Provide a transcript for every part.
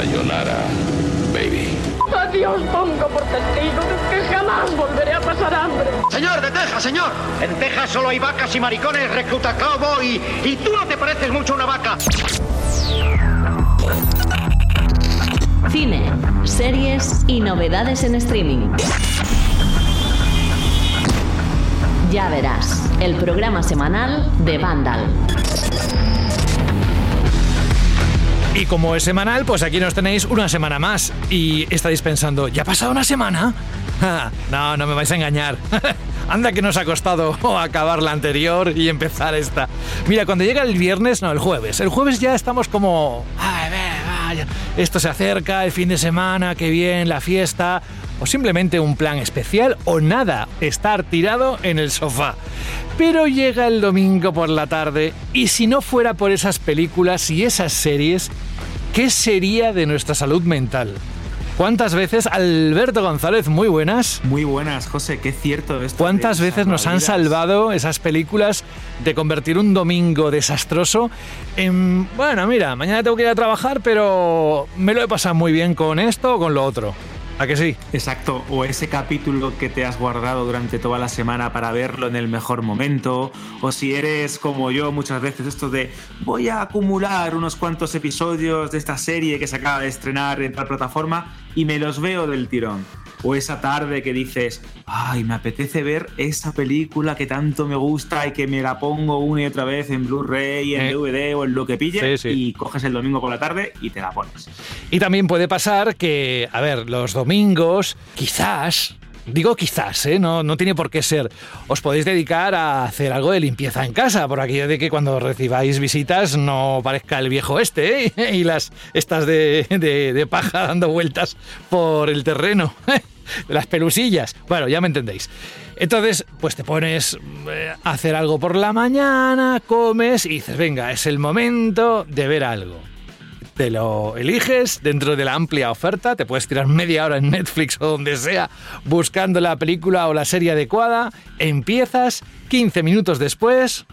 Sayonara, baby. Adiós pongo por testigo de que jamás volveré a pasar hambre. Señor de Texas, señor. En Texas solo hay vacas y maricones, recluta cowboy. Y tú no te pareces mucho a una vaca. Cine, series y novedades en streaming. Ya verás, el programa semanal de Vandal. Y como es semanal, pues aquí nos tenéis una semana más. Y estáis pensando, ¿ya ha pasado una semana? no, no me vais a engañar. Anda que nos ha costado acabar la anterior y empezar esta. Mira, cuando llega el viernes, no, el jueves. El jueves ya estamos como... Esto se acerca, el fin de semana, qué bien, la fiesta. O simplemente un plan especial o nada, estar tirado en el sofá. Pero llega el domingo por la tarde y si no fuera por esas películas y esas series, ¿qué sería de nuestra salud mental? ¿Cuántas veces, Alberto González, muy buenas? Muy buenas, José, qué cierto esto. ¿Cuántas veces nos han salvado esas películas de convertir un domingo desastroso en, bueno, mira, mañana tengo que ir a trabajar, pero me lo he pasado muy bien con esto o con lo otro? ¿A que sí? Exacto, o ese capítulo que te has guardado durante toda la semana para verlo en el mejor momento, o si eres como yo muchas veces esto de voy a acumular unos cuantos episodios de esta serie que se acaba de estrenar en tal plataforma y me los veo del tirón o esa tarde que dices, ay, me apetece ver esa película que tanto me gusta y que me la pongo una y otra vez en Blu-ray, en DVD eh. o en lo que pille y coges el domingo por la tarde y te la pones. Y también puede pasar que, a ver, los domingos, quizás, Digo quizás, ¿eh? no, no tiene por qué ser. Os podéis dedicar a hacer algo de limpieza en casa, por aquello de que cuando recibáis visitas no parezca el viejo este ¿eh? y las estas de, de paja dando vueltas por el terreno. las pelusillas. Bueno, ya me entendéis. Entonces, pues te pones eh, a hacer algo por la mañana, comes y dices, venga, es el momento de ver algo. Te lo eliges dentro de la amplia oferta, te puedes tirar media hora en Netflix o donde sea buscando la película o la serie adecuada, empiezas, 15 minutos después...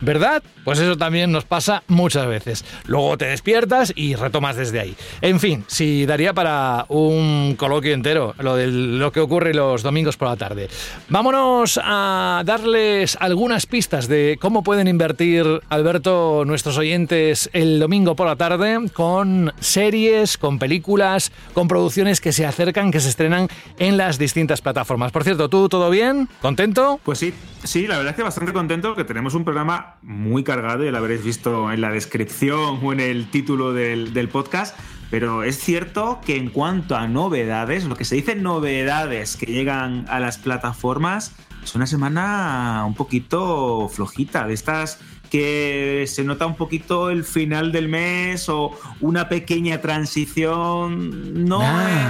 ¿Verdad? Pues eso también nos pasa muchas veces. Luego te despiertas y retomas desde ahí. En fin, si daría para un coloquio entero lo de lo que ocurre los domingos por la tarde. Vámonos a darles algunas pistas de cómo pueden invertir, Alberto, nuestros oyentes el domingo por la tarde con series, con películas, con producciones que se acercan, que se estrenan en las distintas plataformas. Por cierto, ¿tú todo bien? ¿Contento? Pues sí, sí, la verdad es que bastante contento porque tenemos un programa muy cargado, ya lo habréis visto en la descripción o en el título del, del podcast. Pero es cierto que en cuanto a novedades, lo que se dice novedades que llegan a las plataformas, es una semana un poquito flojita, de estas que se nota un poquito el final del mes o una pequeña transición. No,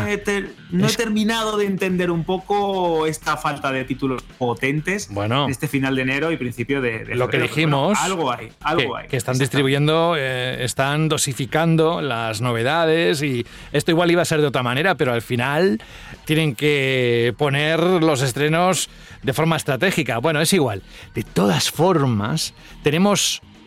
he, no he terminado de entender un poco esta falta de títulos potentes bueno, este final de enero y principio de, lo que dijimos. algo hay, algo que, hay. Que están distribuyendo, eh, están dosificando las novedades y esto igual iba a ser de otra manera, pero al final tienen que poner los estrenos de forma estratégica. Bueno, es igual. De todas formas, tenemos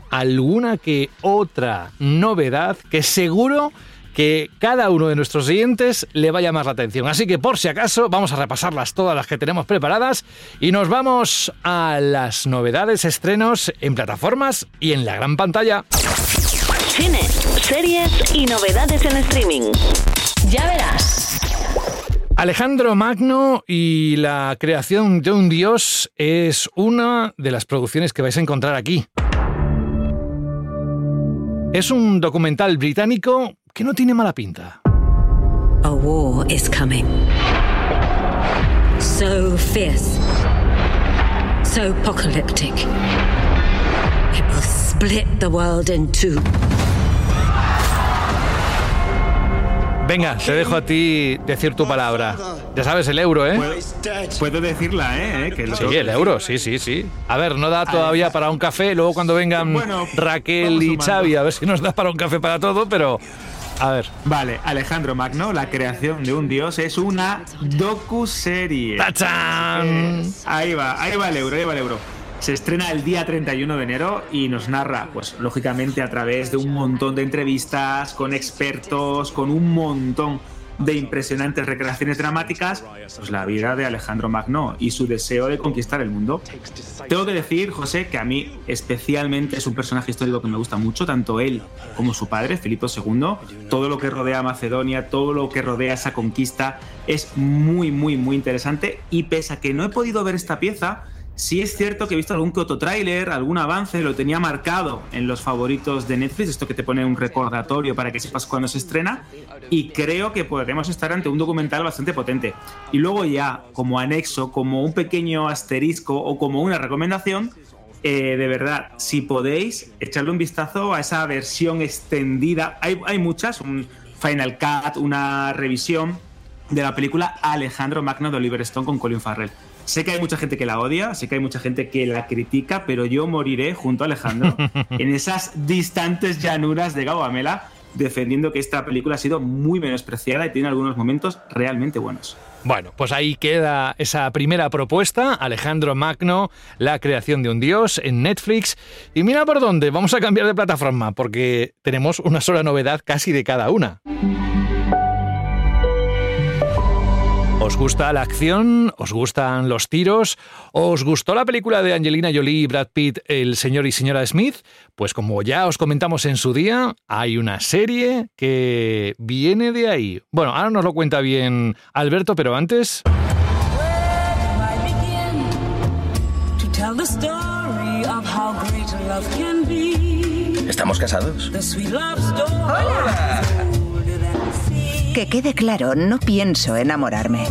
alguna que otra novedad que seguro que cada uno de nuestros siguientes le va a llamar la atención. Así que por si acaso vamos a repasarlas todas las que tenemos preparadas y nos vamos a las novedades, estrenos en plataformas y en la gran pantalla. Cine, series y novedades en streaming. Ya verás. Alejandro Magno y la creación de un dios es una de las producciones que vais a encontrar aquí. Es un documental británico que no tiene mala pinta. A war is coming. So fierce. So apocalyptic. It will split the world in two. Venga, te dejo a ti decir tu palabra. Ya sabes, el euro, ¿eh? Puedo decirla, ¿eh? Que sí, el euro, sí, sí, sí. A ver, no da todavía para un café. Luego cuando vengan Raquel y Xavi, a ver si nos da para un café para todo, pero... A ver. Vale, Alejandro Magno, la creación de un dios, es una docu-serie. ¡Tachán! ahí va, ahí va el euro, ahí va el euro. Se estrena el día 31 de enero y nos narra, pues lógicamente a través de un montón de entrevistas con expertos, con un montón de impresionantes recreaciones dramáticas, pues la vida de Alejandro Magno y su deseo de conquistar el mundo. Tengo que decir, José, que a mí especialmente es un personaje histórico que me gusta mucho, tanto él como su padre, Filipo II. Todo lo que rodea a Macedonia, todo lo que rodea esa conquista es muy, muy, muy interesante y pese a que no he podido ver esta pieza, Sí es cierto que he visto algún que otro algún avance, lo tenía marcado en los favoritos de Netflix, esto que te pone un recordatorio para que sepas cuándo se estrena, y creo que podremos estar ante un documental bastante potente. Y luego ya, como anexo, como un pequeño asterisco o como una recomendación, eh, de verdad, si podéis, echarle un vistazo a esa versión extendida. Hay, hay muchas, un Final Cut, una revisión de la película Alejandro Magno de Oliver Stone con Colin Farrell. Sé que hay mucha gente que la odia, sé que hay mucha gente que la critica, pero yo moriré junto a Alejandro en esas distantes llanuras de Gaugamela defendiendo que esta película ha sido muy menospreciada y tiene algunos momentos realmente buenos. Bueno, pues ahí queda esa primera propuesta, Alejandro Magno, la creación de un dios en Netflix. Y mira por dónde, vamos a cambiar de plataforma, porque tenemos una sola novedad casi de cada una. ¿Os gusta la acción? ¿Os gustan los tiros? ¿Os gustó la película de Angelina Jolie y Brad Pitt, El señor y señora Smith? Pues como ya os comentamos en su día, hay una serie que viene de ahí. Bueno, ahora nos lo cuenta bien Alberto, pero antes... ¿Estamos casados? ¡Hola! Que quede claro, no pienso enamorarme.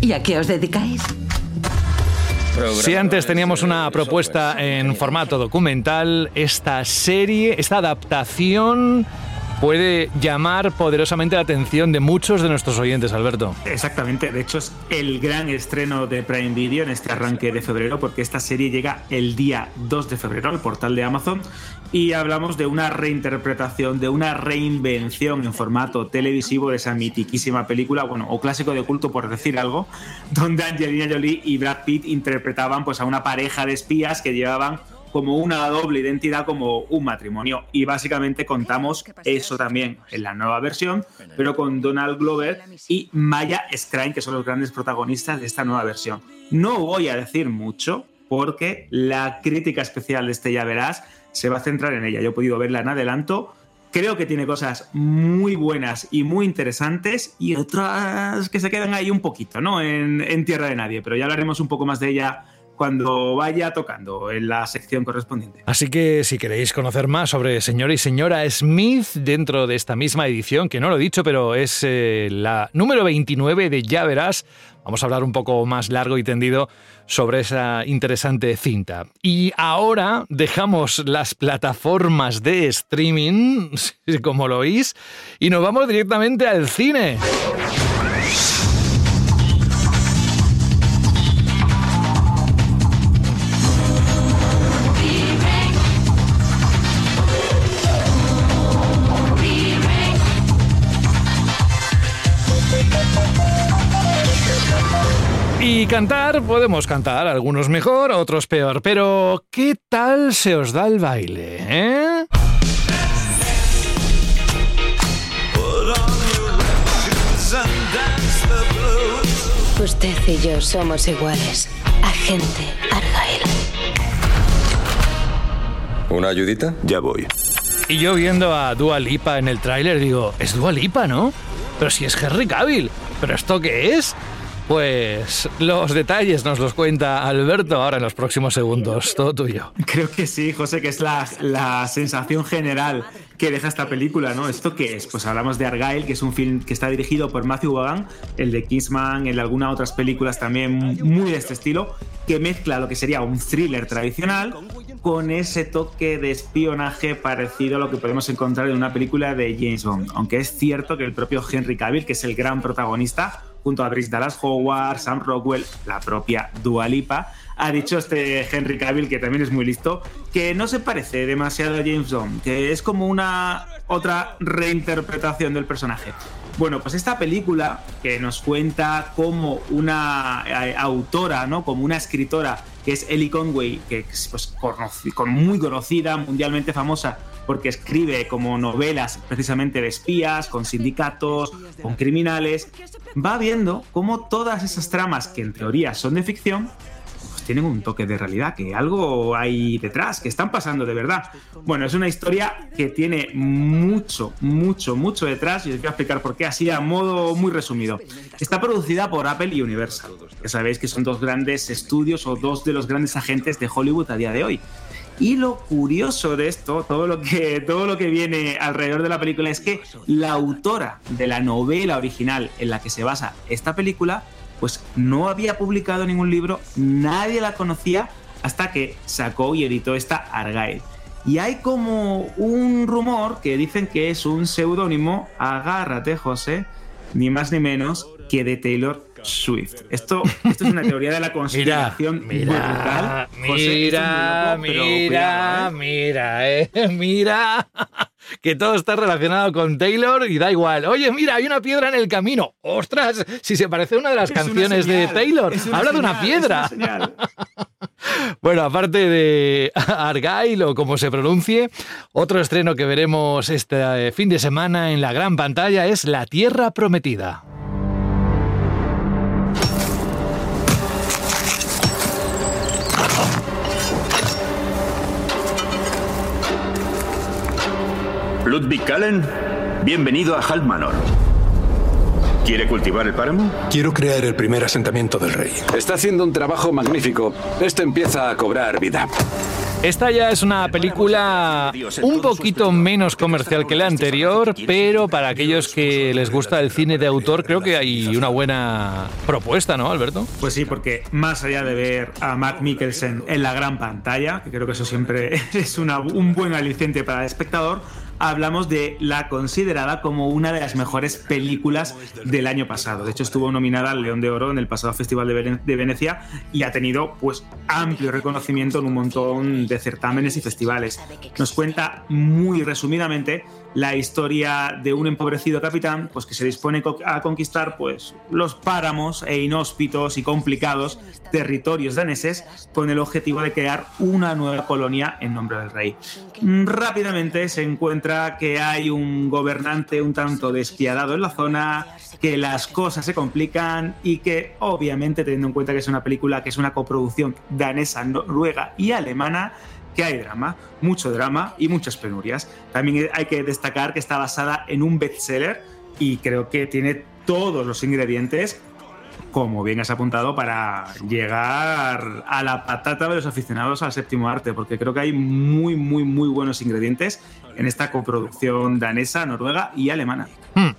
¿Y a qué os dedicáis? Si antes teníamos una propuesta en formato documental, esta serie, esta adaptación puede llamar poderosamente la atención de muchos de nuestros oyentes, Alberto. Exactamente, de hecho es el gran estreno de Prime Video en este arranque de febrero, porque esta serie llega el día 2 de febrero al portal de Amazon y hablamos de una reinterpretación, de una reinvención en formato televisivo de esa mitiquísima película, bueno, o clásico de culto por decir algo, donde Angelina Jolie y Brad Pitt interpretaban pues a una pareja de espías que llevaban como una doble identidad, como un matrimonio. Y básicamente contamos eso también en la nueva versión, pero con Donald Glover y Maya Scrine, que son los grandes protagonistas de esta nueva versión. No voy a decir mucho, porque la crítica especial de este Ya Verás se va a centrar en ella. Yo he podido verla en adelanto. Creo que tiene cosas muy buenas y muy interesantes y otras que se quedan ahí un poquito, ¿no? En, tierra de nadie, pero ya hablaremos un poco más de ella cuando vaya tocando en la sección correspondiente. Así que si queréis conocer más sobre señor y señora Smith dentro de esta misma edición, que no lo he dicho, pero es eh, la número 29 de Ya Verás, vamos a hablar un poco más largo y tendido sobre esa interesante cinta. Y ahora dejamos las plataformas de streaming, como lo oís, y nos vamos directamente al cine. Cantar, podemos cantar, algunos mejor, otros peor, pero ¿qué tal se os da el baile? Eh? Usted y yo somos iguales. Agente Argyle. ¿Una ayudita? Ya voy. Y yo viendo a Dua Lipa en el tráiler digo, es Dua Lipa, ¿no? Pero si es Henry Cavill. ¿Pero esto qué es? Pues los detalles nos los cuenta Alberto ahora en los próximos segundos. Todo tuyo. Creo que sí, José, que es la, la sensación general que deja esta película, ¿no? ¿Esto qué es? Pues hablamos de Argyle, que es un film que está dirigido por Matthew Vaughan, el de Kingsman, el de algunas otras películas también muy de este estilo, que mezcla lo que sería un thriller tradicional con ese toque de espionaje parecido a lo que podemos encontrar en una película de James Bond. Aunque es cierto que el propio Henry Cavill, que es el gran protagonista, junto a Brice Dallas Howard, Sam Rockwell, la propia Dua Lipa, ha dicho este Henry Cavill, que también es muy listo, que no se parece demasiado a James Bond, que es como una otra reinterpretación del personaje. Bueno, pues esta película que nos cuenta como una eh, autora, ¿no? Como una escritora, que es Ellie Conway, que es pues, muy conocida, mundialmente famosa, porque escribe como novelas precisamente de espías, con sindicatos, con criminales, va viendo cómo todas esas tramas que en teoría son de ficción, tienen un toque de realidad, que algo hay detrás, que están pasando de verdad. Bueno, es una historia que tiene mucho, mucho, mucho detrás y os voy a explicar por qué, así a modo muy resumido. Está producida por Apple y Universal, que sabéis que son dos grandes estudios o dos de los grandes agentes de Hollywood a día de hoy. Y lo curioso de esto, todo lo que, todo lo que viene alrededor de la película, es que la autora de la novela original en la que se basa esta película pues no había publicado ningún libro, nadie la conocía hasta que sacó y editó esta Argyle. Y hay como un rumor que dicen que es un seudónimo, agárrate José, ni más ni menos que de Taylor Swift. Esto, esto es una teoría de la conspiración mira, Mira, mira, mira, eh, mira, que todo está relacionado con Taylor y da igual. Oye, mira, hay una piedra en el camino. ¡Ostras! Si se parece a una de las canciones de Taylor. Habla de una piedra. bueno, aparte de Argyle o como se pronuncie, otro estreno que veremos este fin de semana en la gran pantalla es La Tierra Prometida. Ludwig Kallen, bienvenido a Halmanor. ¿Quiere cultivar el páramo? Quiero crear el primer asentamiento del rey. Está haciendo un trabajo magnífico. Esto empieza a cobrar vida. Esta ya es una película un poquito menos comercial que la anterior, pero para aquellos que les gusta el cine de autor, creo que hay una buena propuesta, ¿no, Alberto? Pues sí, porque más allá de ver a Matt Mikkelsen en la gran pantalla, que creo que eso siempre es un buen aliciente para el espectador, hablamos de la considerada como una de las mejores películas del año pasado. De hecho, estuvo nominada al León de Oro en el pasado Festival de, Venecia y ha tenido pues amplio reconocimiento en un montón de certámenes y festivales. Nos cuenta muy resumidamente la historia de un empobrecido capitán pues que se dispone a conquistar pues los páramos e inhóspitos y complicados territorios daneses con el objetivo de crear una nueva colonia en nombre del rey. Rápidamente se encuentra que hay un gobernante un tanto despiadado en la zona, que las cosas se complican y que obviamente teniendo en cuenta que es una película que es una coproducción danesa, noruega y alemana, que hay drama, mucho drama y muchas penurias. También hay que destacar que está basada en un bestseller y creo que tiene todos los ingredientes, como bien has apuntado, para llegar a la patata de los aficionados al séptimo arte, porque creo que hay muy, muy, muy buenos ingredientes en esta coproducción danesa, noruega y alemana. Hmm.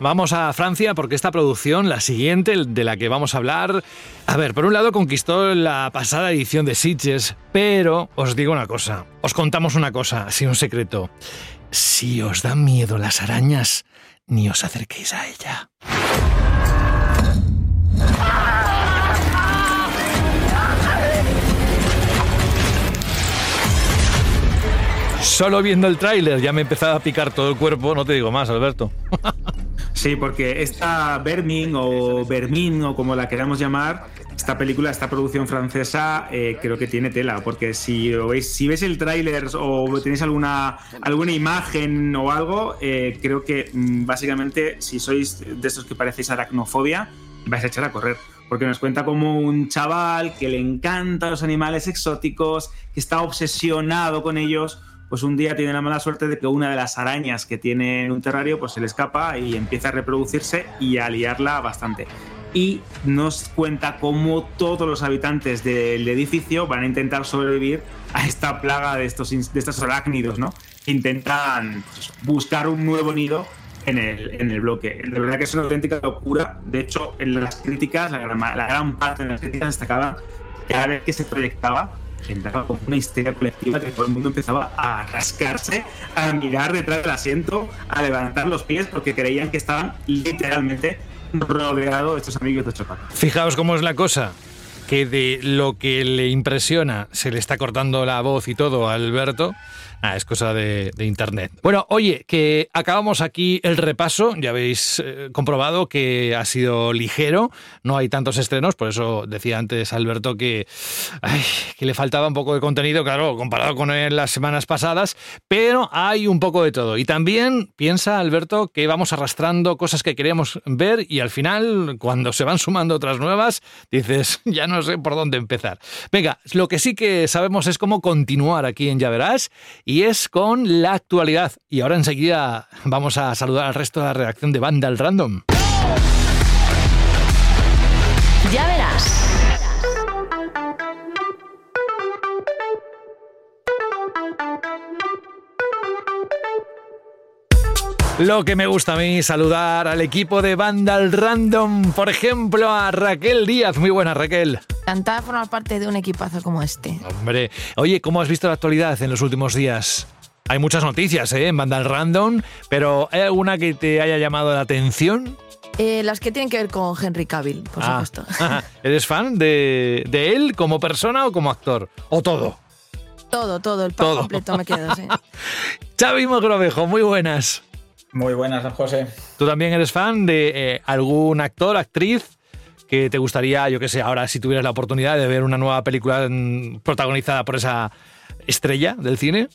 Vamos a Francia porque esta producción, la siguiente de la que vamos a hablar, a ver, por un lado conquistó la pasada edición de Sitges, pero os digo una cosa, os contamos una cosa, así un secreto. Si os dan miedo las arañas, ni os acerquéis a ella. Solo viendo el tráiler ya me empezaba a picar todo el cuerpo, no te digo más, Alberto. Sí, porque esta Vermin o Vermin o como la queramos llamar, esta película, esta producción francesa, eh, creo que tiene tela, porque si veis, si ves el tráiler o tenéis alguna, alguna imagen o algo, eh, creo que mm, básicamente si sois de estos que parecéis aracnofobia, vais a echar a correr. Porque nos cuenta como un chaval que le encanta los animales exóticos, que está obsesionado con ellos, pues un día tiene la mala suerte de que una de las arañas que tiene en un terrario pues se le escapa y empieza a reproducirse y a liarla bastante. Y nos cuenta cómo todos los habitantes del edificio van a intentar sobrevivir a esta plaga de estos, de estos arácnidos, ¿no? Intentan pues, buscar un nuevo nido en el, en el bloque. De verdad que es una auténtica locura. De hecho, en las críticas, la gran, la gran parte de las críticas destacaba cada vez que se proyectaba entraba como una histeria colectiva que todo el mundo empezaba a rascarse, a mirar detrás del asiento, a levantar los pies porque creían que estaban literalmente rodeado de estos amigos de Chopin. Fijaos cómo es la cosa que de lo que le impresiona se le está cortando la voz y todo a Alberto, Ah, es cosa de, internet. Bueno, oye, que acabamos aquí el repaso. Ya habéis eh, comprobado que ha sido ligero, no hay tantos estrenos, por eso decía antes Alberto que, que le faltaba un poco de contenido, claro, comparado con las semanas pasadas, pero hay un poco de todo. Y también piensa Alberto que vamos arrastrando cosas que queríamos ver y al final, cuando se van sumando otras nuevas, dices, ya no sé por dónde empezar. Venga, lo que sí que sabemos es cómo continuar aquí en Ya Verás y es con la actualidad. Y ahora enseguida vamos a saludar al resto de la redacción de Banda al Random. Lo que me gusta a mí, saludar al equipo de Vandal Random, por ejemplo, a Raquel Díaz. Muy buena, Raquel. Encantada de formar parte de un equipazo como este. Hombre, oye, ¿cómo has visto la actualidad en los últimos días? Hay muchas noticias ¿eh? en Vandal Random, pero ¿hay alguna que te haya llamado la atención? Eh, las que tienen que ver con Henry Cavill, por ah. supuesto. ¿Eres fan de, él como persona o como actor? ¿O todo? Todo, todo, el pack completo me quedo, sí. Xavi Mogrovejo, muy buenas. Muy buenas, José. ¿Tú también eres fan de eh, algún actor, actriz que te gustaría, yo qué sé, ahora si tuvieras la oportunidad de ver una nueva película mm, protagonizada por esa estrella del cine?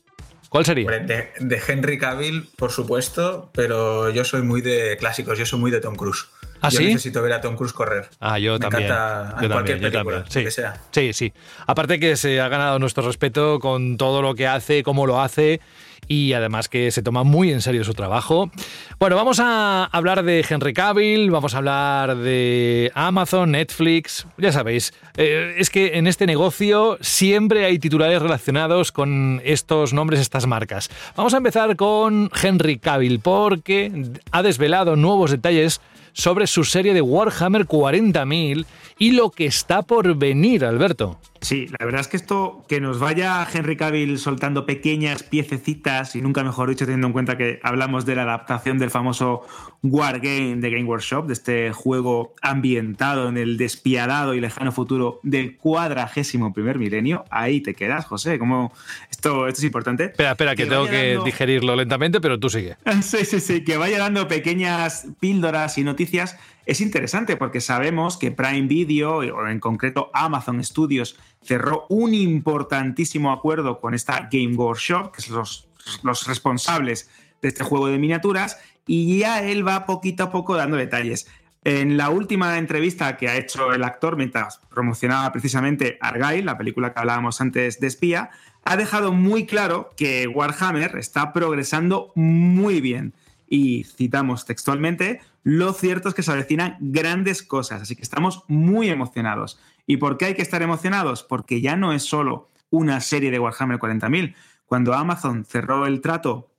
¿Cuál sería? De, de, Henry Cavill, por supuesto, pero yo soy muy de clásicos, yo soy muy de Tom Cruise. ¿Ah, yo sí? necesito ver a Tom Cruise correr. Ah, yo Me también. Encanta yo cualquier también, película, yo también. Sí. que sea. sí, sí. Aparte que se ha ganado nuestro respeto con todo lo que hace, cómo lo hace y además que se toma muy en serio su trabajo. Bueno, vamos a hablar de Henry Cavill, vamos a hablar de Amazon, Netflix, ya sabéis, eh, es que en este negocio siempre hay titulares relacionados con estos nombres, estas marcas. Vamos a empezar con Henry Cavill porque ha desvelado nuevos detalles sobre su serie de Warhammer 40.000 y lo que está por venir, Alberto. Sí, la verdad es que esto, que nos vaya Henry Cavill soltando pequeñas piececitas, y nunca mejor dicho, teniendo en cuenta que hablamos de la adaptación del famoso Wargame de Game Workshop, de este juego ambientado en el despiadado y lejano futuro del cuadragésimo primer milenio. Ahí te quedas, José, como esto, esto es importante. Espera, espera, que, tengo que digerirlo lentamente, pero tú sigue. Sí, sí, sí, que vaya dando pequeñas píldoras y noticias es interesante porque sabemos que Prime Video, o en concreto Amazon Studios, cerró un importantísimo acuerdo con esta Game Workshop, que son los, los responsables de este juego de miniaturas, y ya él va poquito a poco dando detalles. En la última entrevista que ha hecho el actor mientras promocionaba precisamente Argyle, la película que hablábamos antes de espía, ha dejado muy claro que Warhammer está progresando muy bien. Y citamos textualmente, lo cierto es que se avecinan grandes cosas, así que estamos muy emocionados. ¿Y por qué hay que estar emocionados? Porque ya no es solo una serie de Warhammer 40.000. Cuando Amazon cerró el trato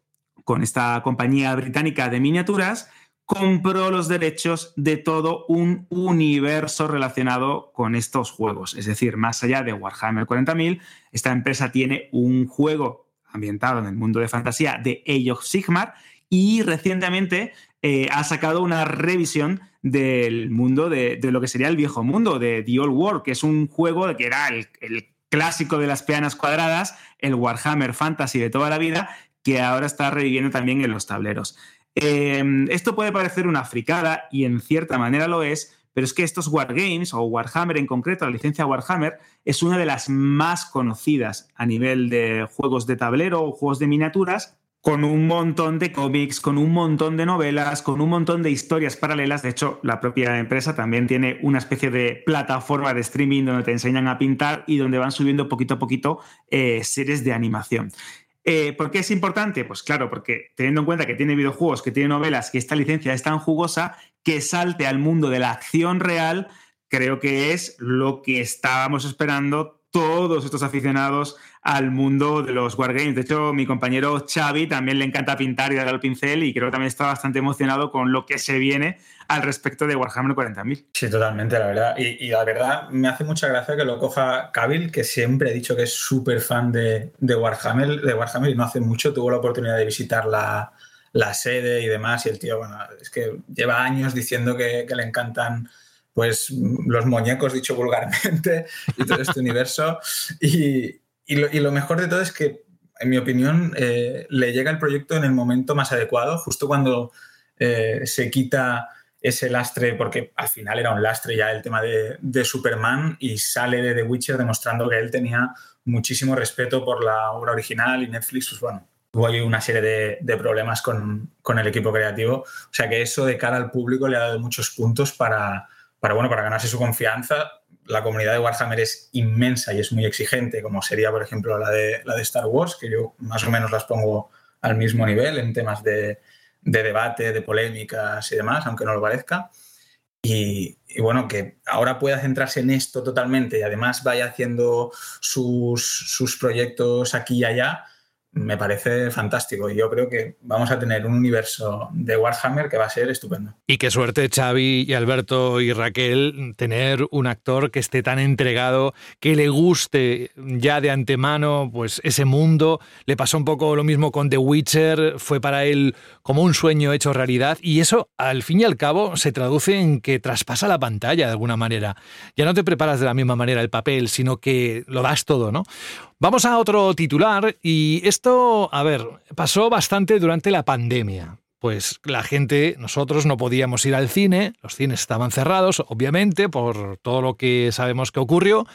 con esta compañía británica de miniaturas, compró los derechos de todo un universo relacionado con estos juegos. Es decir, más allá de Warhammer 40.000, esta empresa tiene un juego ambientado en el mundo de fantasía de Age of Sigmar y recientemente eh, ha sacado una revisión del mundo de, lo que sería el viejo mundo, de The Old World, que es un juego que era el, clásico de las peanas cuadradas, el Warhammer Fantasy de toda la vida, que ahora está reviviendo también en los tableros. Em, esto puede parecer una fricada y en cierta manera lo es, pero es que estos Wargames, o Warhammer en concreto, la licencia Warhammer, es una de las más conocidas a nivel de juegos de tablero o juegos de miniaturas con un montón de cómics, con un montón de novelas, con un montón de historias paralelas. De hecho, la propia empresa también tiene una especie de plataforma de streaming donde te enseñan a pintar y donde van subiendo poquito a poquito eh, series de animación. Eh, ¿Por qué es importante? Pues claro, porque teniendo en cuenta que tiene videojuegos, que tiene novelas, que esta licencia es tan jugosa, que salte al mundo de la acción real, creo que es lo que estábamos esperando todos estos aficionados al mundo de los wargames. De hecho, mi compañero Xavi también le encanta pintar y dar al pincel y creo que también está bastante emocionado con lo que se viene al respecto de Warhammer 40.000. Sí, totalmente, la verdad. Y, la verdad me hace mucha gracia que lo coja Kabil, que siempre he dicho que es súper fan de, Warhammer, de Warhammer y no hace mucho tuvo la oportunidad de visitar la, sede y demás. Y el tío, bueno, es que lleva años diciendo que le encantan pues los muñecos, dicho vulgarmente, y todo este universo. Y, y, lo, mejor de todo es que, en mi opinión, eh, le llega el proyecto en el momento más adecuado, justo cuando eh, se quita ese lastre, porque al final era un lastre ya el tema de, de, Superman, y sale de The Witcher demostrando que él tenía muchísimo respeto por la obra original y Netflix, pues bueno, hubo ahí una serie de, de problemas con, con, el equipo creativo. O sea que eso de cara al público le ha dado muchos puntos para, para, bueno, para ganarse su confianza. La comunidad de Warhammer es inmensa y es muy exigente, como sería, por ejemplo, la de, la de Star Wars, que yo más o menos las pongo al mismo nivel en temas de, de debate, de polémicas y demás, aunque no lo parezca. Y, y, bueno, que ahora pueda centrarse en esto totalmente y además vaya haciendo sus, sus proyectos aquí y allá, me parece fantástico. Y yo creo que vamos a tener un universo de Warhammer que va a ser estupendo. Y qué suerte, Xavi y Alberto y Raquel, tener un actor que esté tan entregado, que le guste ya de antemano pues ese mundo. Le pasó un poco lo mismo con The Witcher, fue para él como un sueño hecho realidad. Y eso, al fin y al cabo, se traduce en que traspasa la pantalla de alguna manera. Ya no te preparas de la misma manera el papel, sino que lo das todo, ¿no? Vamos a otro titular y esto, a ver, pasó bastante durante la pandemia. Pues la gente, nosotros no podíamos ir al cine, los cines estaban cerrados, obviamente, por todo lo que sabemos que ocurrió,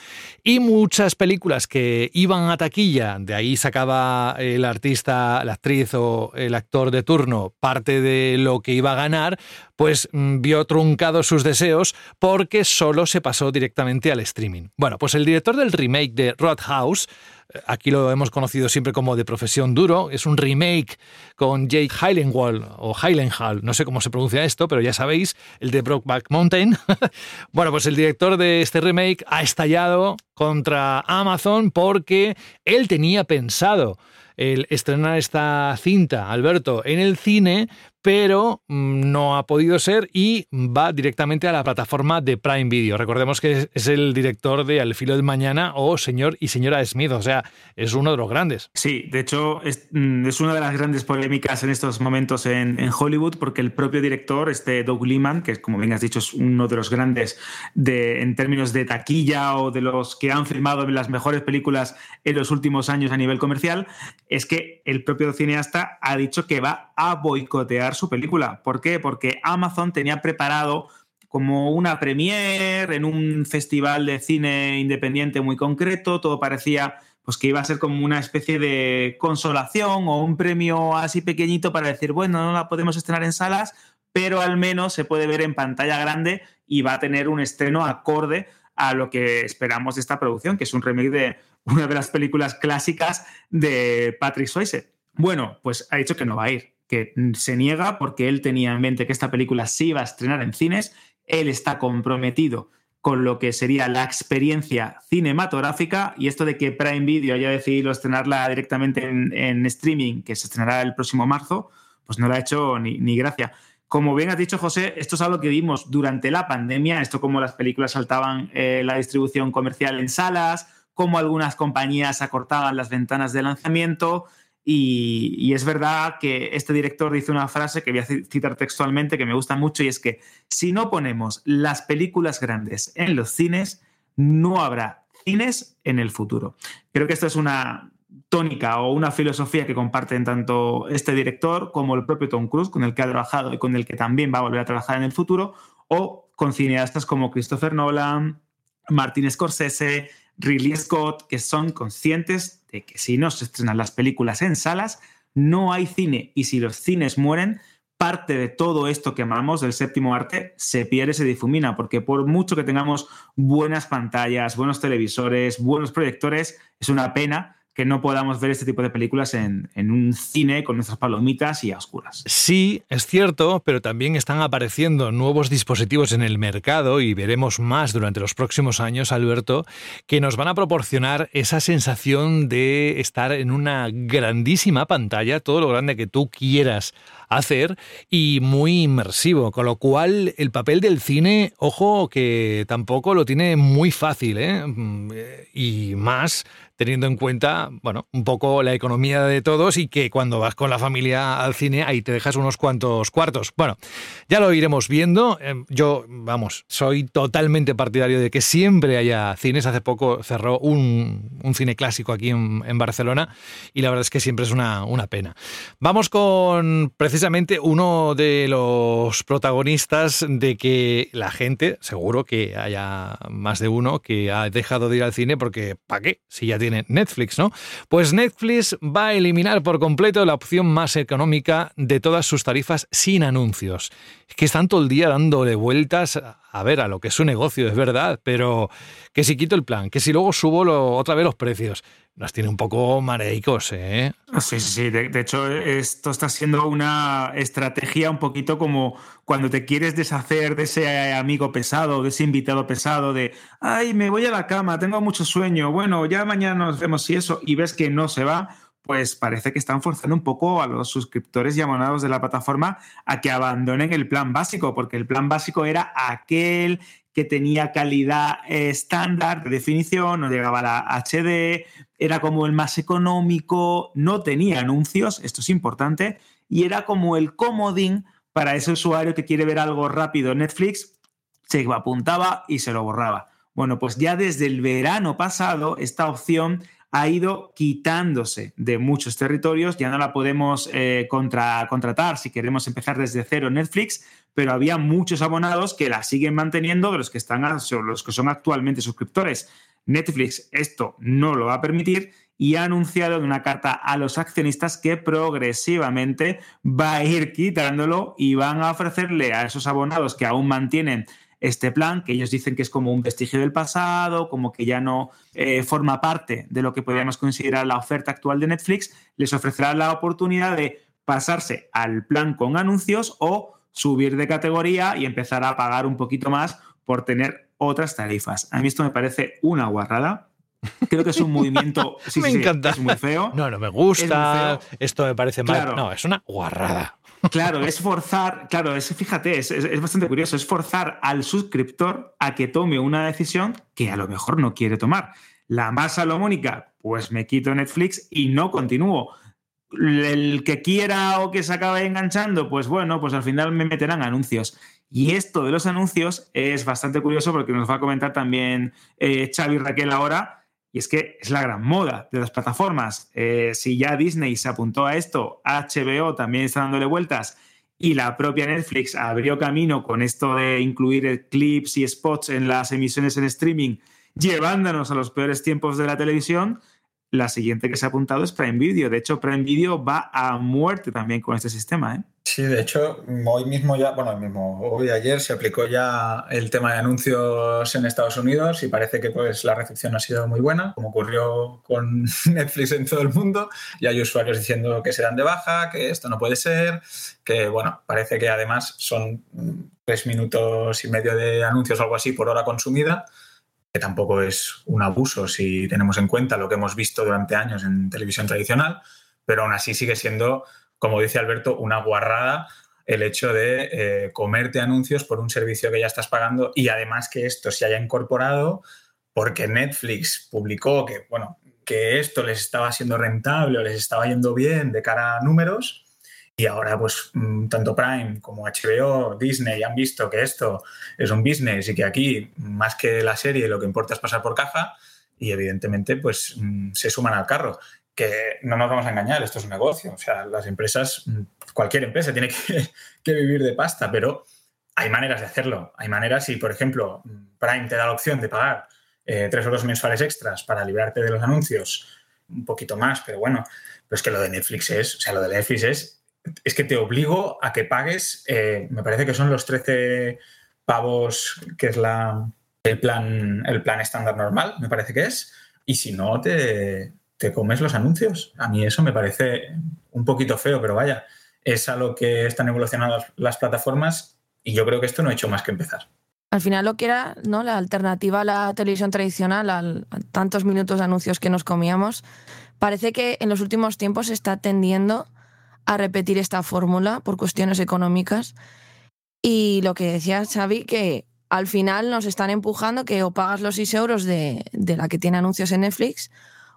y muchas películas que iban a taquilla, de ahí sacaba el artista, la actriz o el actor de turno parte de lo que iba a ganar, pues vio truncados sus deseos porque solo se pasó directamente al streaming. Bueno, pues el director del remake de Roadhouse, aquí lo hemos conocido siempre como de profesión duro, es un remake con Jake Hylenwall o Hylenhall, no sé cómo se pronuncia esto, pero ya sabéis, el de Brokeback Mountain. bueno, pues el director de este remake ha estallado contra Amazon porque él tenía pensado el estrenar esta cinta, Alberto, en el cine, pero mm, no ha podido ser y va directamente a la plataforma de Prime Video. Recordemos que es el director de Al filo del mañana o Señor y Señora Smith, o sea, es uno de los grandes. Sí, de hecho es, mm, es una de las grandes polémicas en estos momentos en, Hollywood porque el propio director, este Doug Liman, que como bien has dicho es uno de los grandes de, en términos de taquilla o de los que han filmado las mejores películas en los últimos años a nivel comercial, es que el propio cineasta ha dicho que va a boicotear su película. ¿Por qué? Porque Amazon tenía preparado como una premiere en un festival de cine independiente muy concreto, todo parecía pues que iba a ser como una especie de consolación o un premio así pequeñito para decir, bueno, no la podemos estrenar en salas, pero al menos se puede ver en pantalla grande y va a tener un estreno acorde a lo que esperamos de esta producción, que es un remake de una de las películas clásicas de Patrick Swayze. Bueno, pues ha dicho que no va a ir, que se niega porque él tenía en mente que esta película sí iba a estrenar en cines, él está comprometido con lo que sería la experiencia cinematográfica y esto de que Prime Video haya decidido estrenarla directamente en, streaming, que se estrenará el próximo marzo, pues no le ha hecho ni, ni gracia. Como bien has dicho, José, esto es algo que vimos durante la pandemia, esto como las películas saltaban eh, la distribución comercial en salas, como algunas compañías acortaban las ventanas de lanzamiento, y, es verdad que este director dice una frase que voy a citar textualmente que me gusta mucho y es que si no ponemos las películas grandes en los cines, no habrá cines en el futuro. Creo que esto es una tónica o una filosofía que comparten tanto este director como el propio Tom Cruise, con el que ha trabajado y con el que también va a volver a trabajar en el futuro, o con cineastas como Christopher Nolan, Martin Scorsese, Ridley Scott, que son conscientes de que si no se estrenan las películas en salas, no hay cine. Y si los cines mueren, parte de todo esto que amamos del séptimo arte se pierde, se difumina, porque por mucho que tengamos buenas pantallas, buenos televisores, buenos proyectores, es una pena que no podamos ver este tipo de películas en, en, un cine con nuestras palomitas y a oscuras. Sí, es cierto, pero también están apareciendo nuevos dispositivos en el mercado y veremos más durante los próximos años, Alberto, que nos van a proporcionar esa sensación de estar en una grandísima pantalla, todo lo grande que tú quieras hacer y muy inmersivo, con lo cual el papel del cine, ojo, que tampoco lo tiene muy fácil, ¿eh? y más teniendo en cuenta, bueno, un poco la economía de todos y que cuando vas con la familia al cine ahí te dejas unos cuantos cuartos. Bueno, ya lo iremos viendo. Em, yo, vamos, soy totalmente partidario de que siempre haya cines. Hace poco cerró un, cine clásico aquí en, Barcelona y la verdad es que siempre es una, una pena. Vamos con precisamente uno de los protagonistas de que la gente, seguro que haya más de uno que ha dejado de ir al cine porque, ¿para qué? Si ya tiene Netflix, ¿no? Pues Netflix va a eliminar por completo la opción más económica de todas sus tarifas sin anuncios. Es que están todo el día dándole vueltas a ver a lo que es su negocio, es verdad, pero que si quito el plan, que si luego subo otra vez los precios, nos tiene un poco mareicos, ¿eh? Sí, sí, sí. De, hecho, esto está siendo una estrategia un poquito como cuando te quieres deshacer de ese amigo pesado, de ese invitado pesado, de, ay, me voy a la cama, tengo mucho sueño, bueno, ya mañana nos vemos y eso, y ves que no se va, pues parece que están forzando un poco a los suscriptores y abonados de la plataforma a que abandonen el plan básico, porque el plan básico era aquel que tenía calidad estándar de definición, no llegaba a la HD, era como el más económico, no tenía anuncios, esto es importante, y era como el comodín para ese usuario que quiere ver algo rápido en Netflix, se apuntaba y se lo borraba. Bueno, pues ya desde el verano pasado esta opción ha ido quitándose de muchos territorios, ya no la podemos eh, contratar si queremos empezar desde cero Netflix, pero había muchos abonados que la siguen manteniendo de los que, están, los que son actualmente suscriptores. Netflix esto no lo va a permitir y ha anunciado en una carta a los accionistas que progresivamente va a ir quitándolo y van a ofrecerle a esos abonados que aún mantienen este plan, que ellos dicen que es como un vestigio del pasado, como que ya no eh, forma parte de lo que podríamos considerar la oferta actual de Netflix, les ofrecerá la oportunidad de pasarse al plan con anuncios o subir de categoría y empezar a pagar un poquito más por tener otras tarifas. A mí esto me parece una guarrada. Creo que es un movimiento. me encanta. es muy feo. No, no me gusta. Esto me parece mal. No, es una guarrada. Claro, es forzar, claro, es, fíjate, es, es, bastante curioso, es forzar al suscriptor a que tome una decisión que a lo mejor no quiere tomar. La más salomónica, pues me quito Netflix y no continúo. El que quiera o que se acabe enganchando, pues bueno, pues al final me meterán anuncios. Y esto de los anuncios es bastante curioso porque nos va a comentar también eh, Xavi Raquel ahora y es que es la gran moda de las plataformas. Eh, si ya Disney se apuntó a esto, HBO también está dándole vueltas y la propia Netflix abrió camino con esto de incluir clips y spots en las emisiones en streaming, llevándonos a los peores tiempos de la televisión, la siguiente que se ha apuntado es Prime Video. De hecho, Prime Video va a muerte también con este sistema. ¿eh? Sí, de hecho, hoy mismo ya, bueno, mismo, hoy ayer se aplicó ya el tema de anuncios en Estados Unidos y parece que pues la recepción ha sido muy buena, como ocurrió con Netflix en todo el mundo. Y hay usuarios diciendo que se dan de baja, que esto no puede ser, que bueno, parece que además son tres minutos y medio de anuncios o algo así por hora consumida que tampoco es un abuso si tenemos en cuenta lo que hemos visto durante años en televisión tradicional, pero aún así sigue siendo, como dice Alberto, una guarrada el hecho de eh, comerte anuncios por un servicio que ya estás pagando y además que esto se haya incorporado porque Netflix publicó que, bueno, que esto les estaba siendo rentable o les estaba yendo bien de cara a números y ahora, pues, mm, tanto Prime como HBO, Disney han visto que esto es un business y que aquí, más que la serie, lo que importa es pasar por caja. Y evidentemente, pues, mm, se suman al carro. Que no nos vamos a engañar, esto es un negocio. O sea, las empresas, mm, cualquier empresa tiene que, vivir de pasta, pero hay maneras de hacerlo. Hay maneras, si, por ejemplo, Prime te da la opción de pagar eh, tres euros mensuales extras para librarte de los anuncios, un poquito más, pero bueno, pero es que lo de Netflix es, o sea, lo de Netflix es es que te obligo a que pagues, eh, me parece que son los 13 pavos, que es la, el, plan, el plan estándar normal, me parece que es, y si no, te, te comes los anuncios. A mí eso me parece un poquito feo, pero vaya, es a lo que están evolucionando las plataformas y yo creo que esto no ha hecho más que empezar. Al final lo que era ¿no? la alternativa a la televisión tradicional, a tantos minutos de anuncios que nos comíamos, parece que en los últimos tiempos se está tendiendo a repetir esta fórmula por cuestiones económicas. Y lo que decía Xavi, que al final nos están empujando que o pagas los 6 euros de, de la que tiene anuncios en Netflix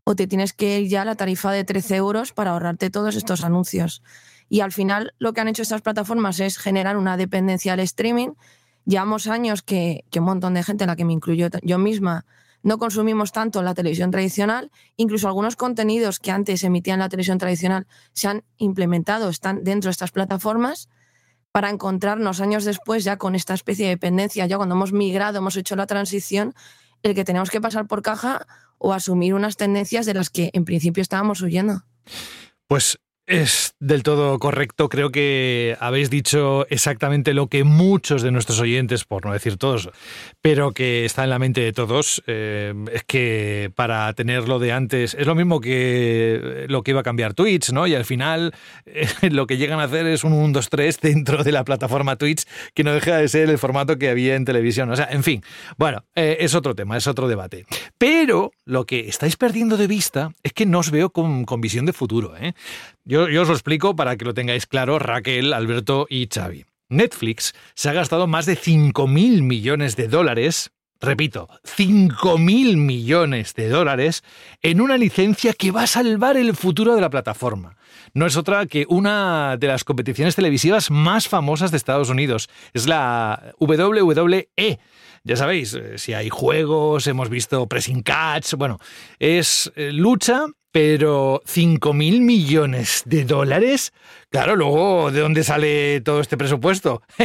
o te tienes que ir ya a la tarifa de 13 euros para ahorrarte todos estos anuncios. Y al final lo que han hecho estas plataformas es generar una dependencia al streaming. Llevamos años que, que un montón de gente, en la que me incluyo yo misma, no consumimos tanto la televisión tradicional, incluso algunos contenidos que antes emitían la televisión tradicional se han implementado, están dentro de estas plataformas para encontrarnos años después ya con esta especie de dependencia, ya cuando hemos migrado, hemos hecho la transición, el que tenemos que pasar por caja o asumir unas tendencias de las que en principio estábamos huyendo. Pues es del todo correcto. Creo que habéis dicho exactamente lo que muchos de nuestros oyentes, por no decir todos, pero que está en la mente de todos, eh, es que para tenerlo de antes es lo mismo que lo que iba a cambiar Twitch, ¿no? Y al final eh, lo que llegan a hacer es un 1, 2, 3 dentro de la plataforma Twitch, que no deja de ser el formato que había en televisión. O sea, en fin, bueno, eh, es otro tema, es otro debate. Pero lo que estáis perdiendo de vista es que no os veo con visión de futuro, ¿eh? Yo, os lo explico para que lo tengáis claro, Raquel, Alberto y Xavi. Netflix se ha gastado más de 5.000 millones de dólares, repito, 5.000 millones de dólares en una licencia que va a salvar el futuro de la plataforma. No es otra que una de las competiciones televisivas más famosas de Estados Unidos. Es la WWE. Ya sabéis, eh, si hay juegos, hemos visto pressing catch, bueno, es eh, lucha pero 5.000 millones de dólares. Claro, luego, ¿de dónde sale todo este presupuesto?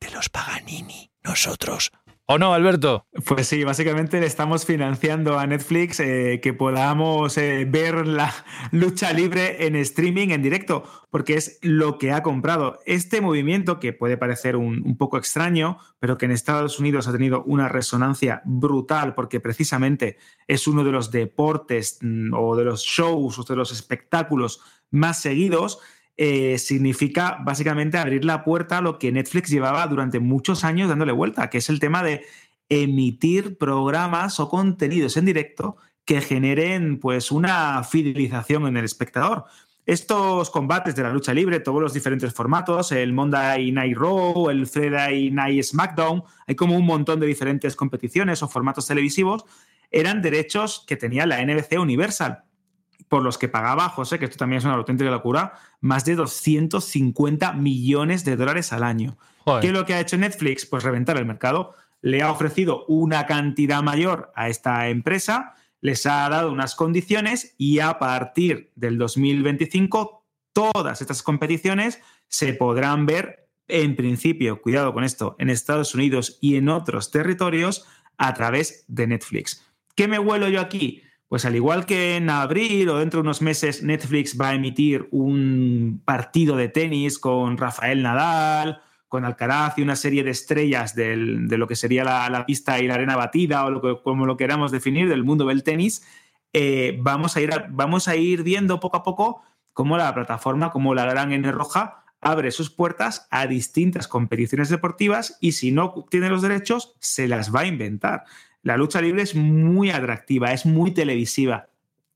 de los Paganini, nosotros. ¿O no, Alberto? Pues sí, básicamente le estamos financiando a Netflix eh, que podamos eh, ver la lucha libre en streaming, en directo, porque es lo que ha comprado. Este movimiento, que puede parecer un, poco extraño, pero que en Estados Unidos ha tenido una resonancia brutal, porque precisamente es uno de los deportes mm, o de los shows o de los espectáculos más seguidos, eh, significa básicamente abrir la puerta a lo que Netflix llevaba durante muchos años dándole vuelta, que es el tema de emitir programas o contenidos en directo que generen pues una fidelización en el espectador. Estos combates de la lucha libre, todos los diferentes formatos, el Monday Night Raw, el Friday Night SmackDown, hay como un montón de diferentes competiciones o formatos televisivos, eran derechos que tenía la NBC Universal por los que pagaba José, que esto también es una auténtica locura, más de 250 millones de dólares al año. ¿Qué es lo que ha hecho Netflix? Pues reventar el mercado. Le ha ofrecido una cantidad mayor a esta empresa, les ha dado unas condiciones y a partir del 2025 todas estas competiciones se podrán ver en principio, cuidado con esto, en Estados Unidos y en otros territorios a través de Netflix. ¿Qué me huelo yo aquí? Pues al igual que en abril o dentro de unos meses Netflix va a emitir un partido de tenis con Rafael Nadal, con Alcaraz y una serie de estrellas de lo que sería la, pista y la arena batida o lo como lo queramos definir del mundo del tenis, eh, vamos, a ir vamos a ir viendo poco a poco cómo la plataforma, como la gran N roja, abre sus puertas a distintas competiciones deportivas y si no tiene los derechos, se las va a inventar. La lucha libre es muy atractiva, es muy televisiva.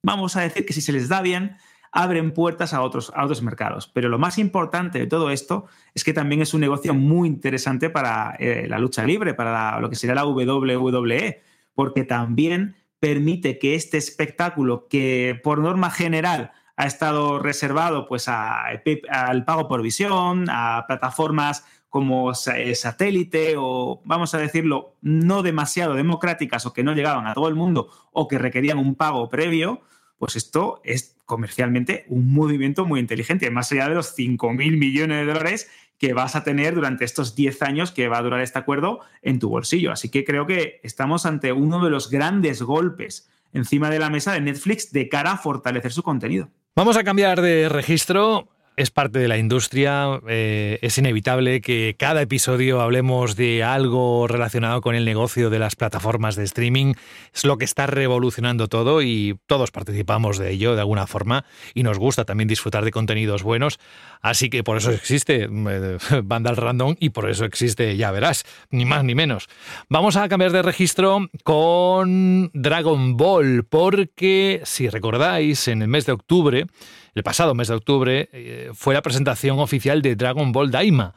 Vamos a decir que si se les da bien, abren puertas a otros, a otros mercados. Pero lo más importante de todo esto es que también es un negocio muy interesante para eh, la lucha libre, para lo que sería la WWE, porque también permite que este espectáculo que por norma general ha estado reservado pues al pago por visión, a plataformas como eh, satélite o, vamos a decirlo, no demasiado democráticas o que no llegaban a todo el mundo o que requerían un pago previo, pues esto es comercialmente un movimiento muy inteligente, más allá de los 5.000 millones de dólares que vas a tener durante estos 10 años que va a durar este acuerdo en tu bolsillo. Así que creo que estamos ante uno de los grandes golpes encima de la mesa de Netflix de cara a fortalecer su contenido. Vamos a cambiar de registro es parte de la industria, eh, es inevitable que cada episodio hablemos de algo relacionado con el negocio de las plataformas de streaming. Es lo que está revolucionando todo y todos participamos de ello de alguna forma y nos gusta también disfrutar de contenidos buenos. Así que por eso existe eh, Vandal Random y por eso existe, ya verás, ni más ni menos. Vamos a cambiar de registro con Dragon Ball, porque si recordáis, en el mes de octubre, el pasado mes de octubre, eh, fue la presentación oficial de Dragon Ball Daima.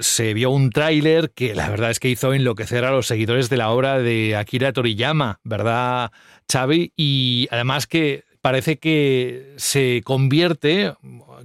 Se vio un tráiler que la verdad es que hizo enloquecer a los seguidores de la obra de Akira Toriyama, ¿verdad, Xavi? Y además que parece que se convierte,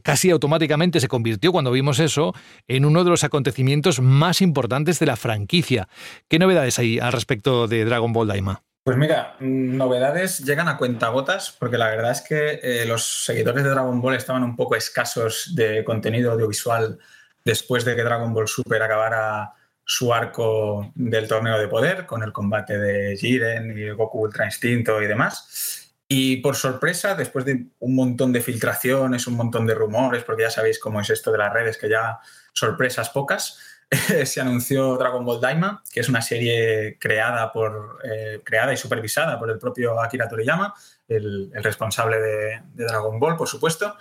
casi automáticamente se convirtió cuando vimos eso, en uno de los acontecimientos más importantes de la franquicia. ¿Qué novedades hay al respecto de Dragon Ball Daima? Pues mira, novedades llegan a cuentagotas, porque la verdad es que eh, los seguidores de Dragon Ball estaban un poco escasos de contenido audiovisual después de que Dragon Ball Super acabara su arco del torneo de poder, con el combate de Jiren y Goku Ultra Instinto y demás. Y por sorpresa, después de un montón de filtraciones, un montón de rumores, porque ya sabéis cómo es esto de las redes, que ya sorpresas pocas, se anunció Dragon Ball Daima, que es una serie creada, por, eh, creada y supervisada por el propio Akira Toriyama, el, responsable de, Dragon Ball, por supuesto.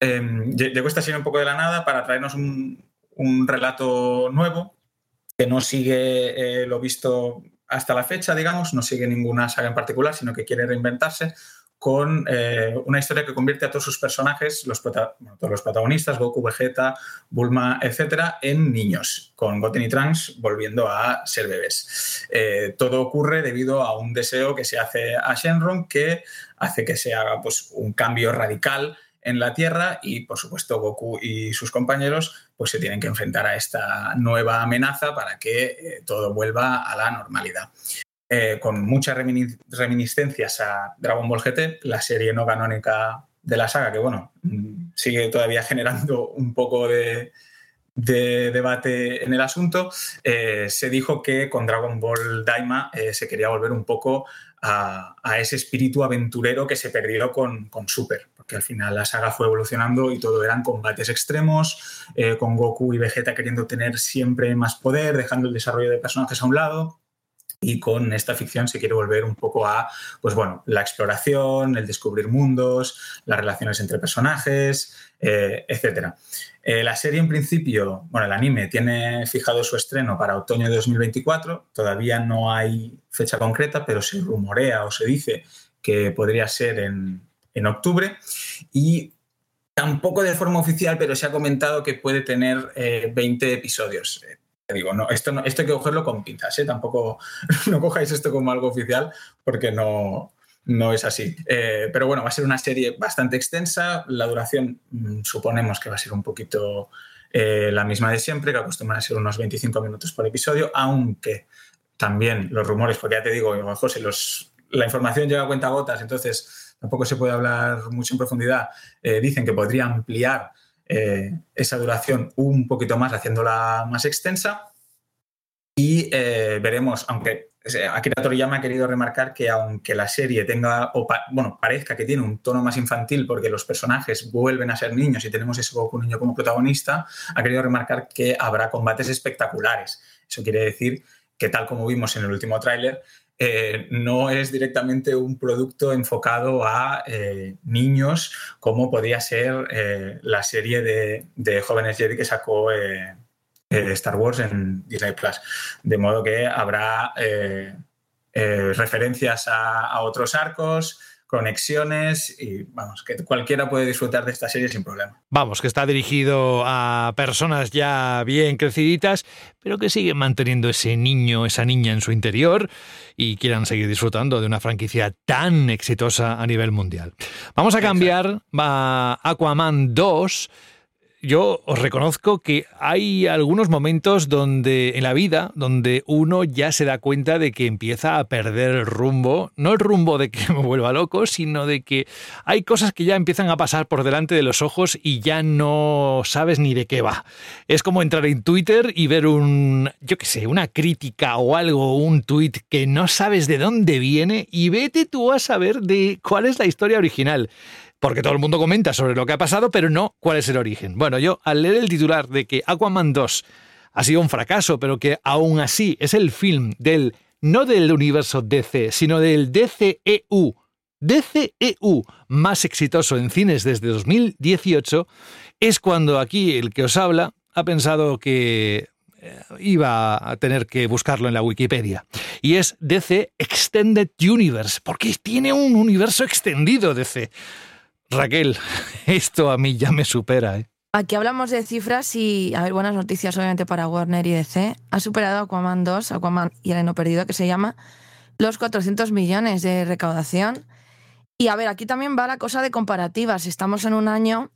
Em, llegó esta serie un poco de la nada para traernos un, relato nuevo que no sigue eh, lo visto hasta la fecha, digamos, no sigue ninguna saga en particular, sino que quiere reinventarse con eh, una historia que convierte a todos sus personajes, los todos los protagonistas, Goku, Vegeta, Bulma, etcétera, en niños, con Goten y Trunks volviendo a ser bebés. Eh, todo ocurre debido a un deseo que se hace a Shenron que hace que se haga pues, un cambio radical en la Tierra y, por supuesto, Goku y sus compañeros pues, se tienen que enfrentar a esta nueva amenaza para que eh, todo vuelva a la normalidad. Eh, con muchas reminiscencias a Dragon Ball GT, la serie no canónica de la saga, que bueno, sigue todavía generando un poco de, debate en el asunto, eh, se dijo que con Dragon Ball Daima eh, se quería volver un poco a, ese espíritu aventurero que se perdió con, con, Super, porque al final la saga fue evolucionando y todo eran combates extremos, con Goku y Vegeta queriendo tener siempre más poder, dejando el desarrollo de personajes a un lado y con esta ficción se quiere volver un poco a, pues bueno, la exploración, el descubrir mundos, las relaciones entre personajes, eh, etc. Eh, la serie en principio, bueno, el anime tiene fijado su estreno para otoño de 2024, todavía no hay fecha concreta, pero se rumorea o se dice que podría ser en, en octubre. Y tampoco de forma oficial, pero se ha comentado que puede tener 20 eh, digo, no, esto, no, esto hay que cogerlo con pinzas, ¿eh? tampoco no cojáis esto como algo oficial porque no, no es así. Eh, pero bueno, va a ser una serie bastante extensa, la duración mm, suponemos que va a ser un poquito eh, la misma de siempre, que acostumbran a ser unos 25 minutos por episodio, aunque también los rumores, porque ya te digo, José, los, la información llega a cuenta gotas, entonces tampoco se puede hablar mucho en profundidad, dicen que podría ampliar eh, esa duración un poquito más, haciéndola más extensa. Y eh, veremos, aunque Akira Toriyama ha querido remarcar que aunque la serie tenga, o bueno, parezca que tiene un tono más infantil porque los personajes vuelven a ser niños y tenemos ese Goku niño como protagonista, ha querido remarcar que habrá combates espectaculares. Eso quiere decir que tal como vimos en el último tráiler, eh, no es directamente un producto enfocado a eh, niños como podría ser eh, la serie de, jóvenes Jedi que sacó Star Wars en Disney Plus. De modo que habrá referencias a otros arcos, conexiones y vamos, que cualquiera puede disfrutar de esta serie sin problema. Vamos, que está dirigido a personas ya bien creciditas, pero que siguen manteniendo ese niño, esa niña en su interior y quieran seguir disfrutando de una franquicia tan exitosa a nivel mundial. Vamos a cambiar a Aquaman 2 yo os reconozco que hay algunos momentos donde en la vida donde uno ya se da cuenta de que empieza a perder el rumbo, no el rumbo de que me vuelva loco, sino de que hay cosas que ya empiezan a pasar por delante de los ojos y ya no sabes ni de qué va. Es como entrar en Twitter y ver un, yo qué sé, una crítica o algo, un tweet que no sabes de dónde viene y vete tú a saber de cuál es la historia original. Porque todo el mundo comenta sobre lo que ha pasado, pero no cuál es el origen. Bueno, yo al leer el titular de que Aquaman 2 ha sido un fracaso, pero que aún así es el film del no del universo DC, sino del DCEU, DCEU más exitoso en cines desde 2018, es cuando aquí el que os habla ha pensado que eh, iba a tener que buscarlo en la Wikipedia. Y es DC Extended Universe, porque tiene un universo extendido DC. Raquel, esto a mí ya me supera. ¿eh? Aquí hablamos de cifras y, a ver, buenas noticias obviamente para Warner y DC. Ha superado Aquaman 2, Aquaman y el Eno Perdido, que se llama los 400 millones de recaudación. Y a ver, aquí también va la cosa de comparativas. Estamos en un año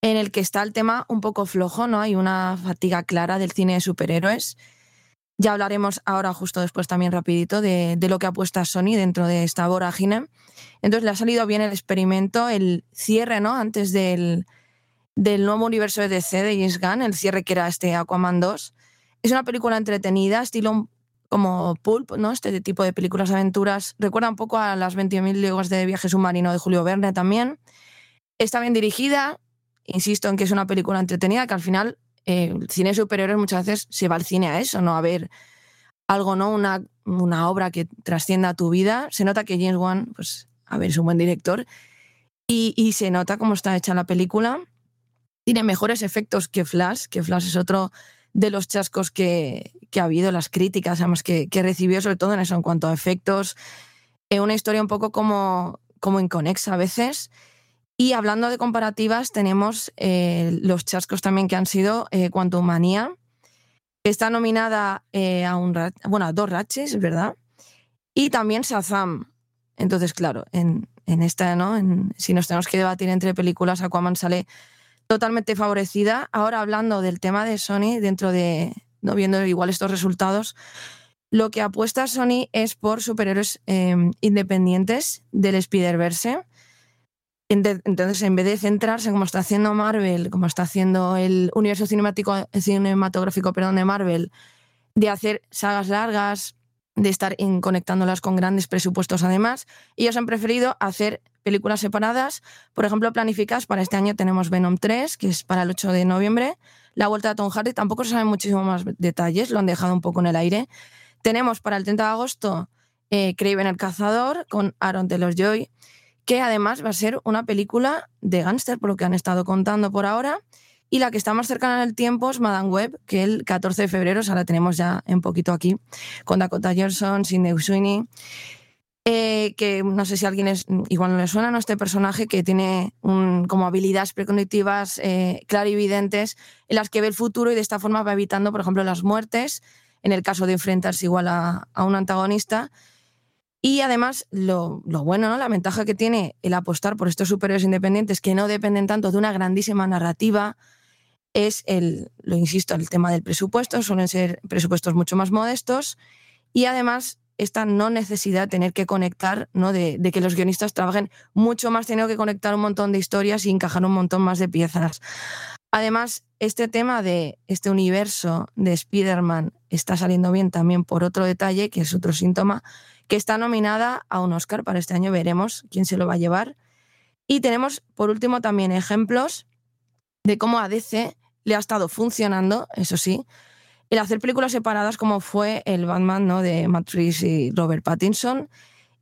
en el que está el tema un poco flojo, ¿no? Hay una fatiga clara del cine de superhéroes. Ya hablaremos ahora, justo después también rapidito, de, lo que apuesta Sony dentro de esta vorágine. Entonces le ha salido bien el experimento, el cierre, ¿no? Antes del, del nuevo universo de DC de James Gunn, el cierre que era este Aquaman 2. Es una película entretenida, estilo como Pulp, ¿no? Este tipo de películas de aventuras. Recuerda un poco a las 20.000 leguas de viaje submarino de Julio Verne también. Está bien dirigida. Insisto en que es una película entretenida, que al final eh, el cine superiores muchas veces se va al cine a eso, no a ver algo, ¿no? Una, una obra que trascienda tu vida. Se nota que James Wan, pues, a ver, es un buen director. Y, y se nota cómo está hecha la película. Tiene mejores efectos que Flash, que Flash es otro de los chascos que, que ha habido, las críticas además, que, que, recibió, sobre todo en eso, en cuanto a efectos. Es una historia un poco como, como inconexa a veces. Y hablando de comparativas, tenemos eh, los chascos también que han sido eh, Quantum Manía, que está nominada eh, a, un, bueno, a dos Ratches, ¿verdad? Y también Shazam. Entonces, claro, en, en esta, ¿no? En, si nos tenemos que debatir entre películas, Aquaman sale totalmente favorecida. Ahora hablando del tema de Sony, dentro de, no viendo igual estos resultados, lo que apuesta Sony es por superhéroes em, independientes del Spider-Verse. Entonces, en vez de centrarse como está haciendo Marvel, como está haciendo el universo cinemático, cinematográfico perdón, de Marvel, de hacer sagas largas, de estar conectándolas con grandes presupuestos además, ellos han preferido hacer películas separadas. Por ejemplo, planificadas para este año tenemos Venom 3, que es para el 8 de noviembre. La vuelta de Tom Hardy, tampoco se saben muchísimo más detalles, lo han dejado un poco en el aire. Tenemos para el 30 de agosto eh, Craven el Cazador con Aaron Taylor-Joy, que además va a ser una película de gángster, por lo que han estado contando por ahora. Y la que está más cercana en el tiempo es Madame Web, que el 14 de febrero, o sea, la tenemos ya en poquito aquí, con Dakota Johnson, Sidney Sweeney. Eh, que no sé si alguien es, igual no le suena, ¿no? este personaje que tiene como habilidades precognitivas eh, clarividentes en las que ve el futuro y de esta forma va evitando, por ejemplo, las muertes, en el caso de enfrentarse igual a, un antagonista. Y además, lo, bueno, ¿no? la ventaja que tiene el apostar por estos superiores independientes que no dependen tanto de una grandísima narrativa es el, lo insisto, el tema del presupuesto, suelen ser presupuestos mucho más modestos y además esta no necesidad de tener que conectar, ¿no? De, que los guionistas trabajen mucho más, teniendo que conectar un montón de historias y encajar un montón más de piezas. Además, este tema de este universo de Spider-Man está saliendo bien también por otro detalle, que es otro síntoma, que está nominada a un Oscar para este año, veremos quién se lo va a llevar. Y tenemos, por último, también ejemplos de cómo a DC le ha estado funcionando, eso sí, el hacer películas separadas como fue el Batman ¿no? de Matt Reeves y Robert Pattinson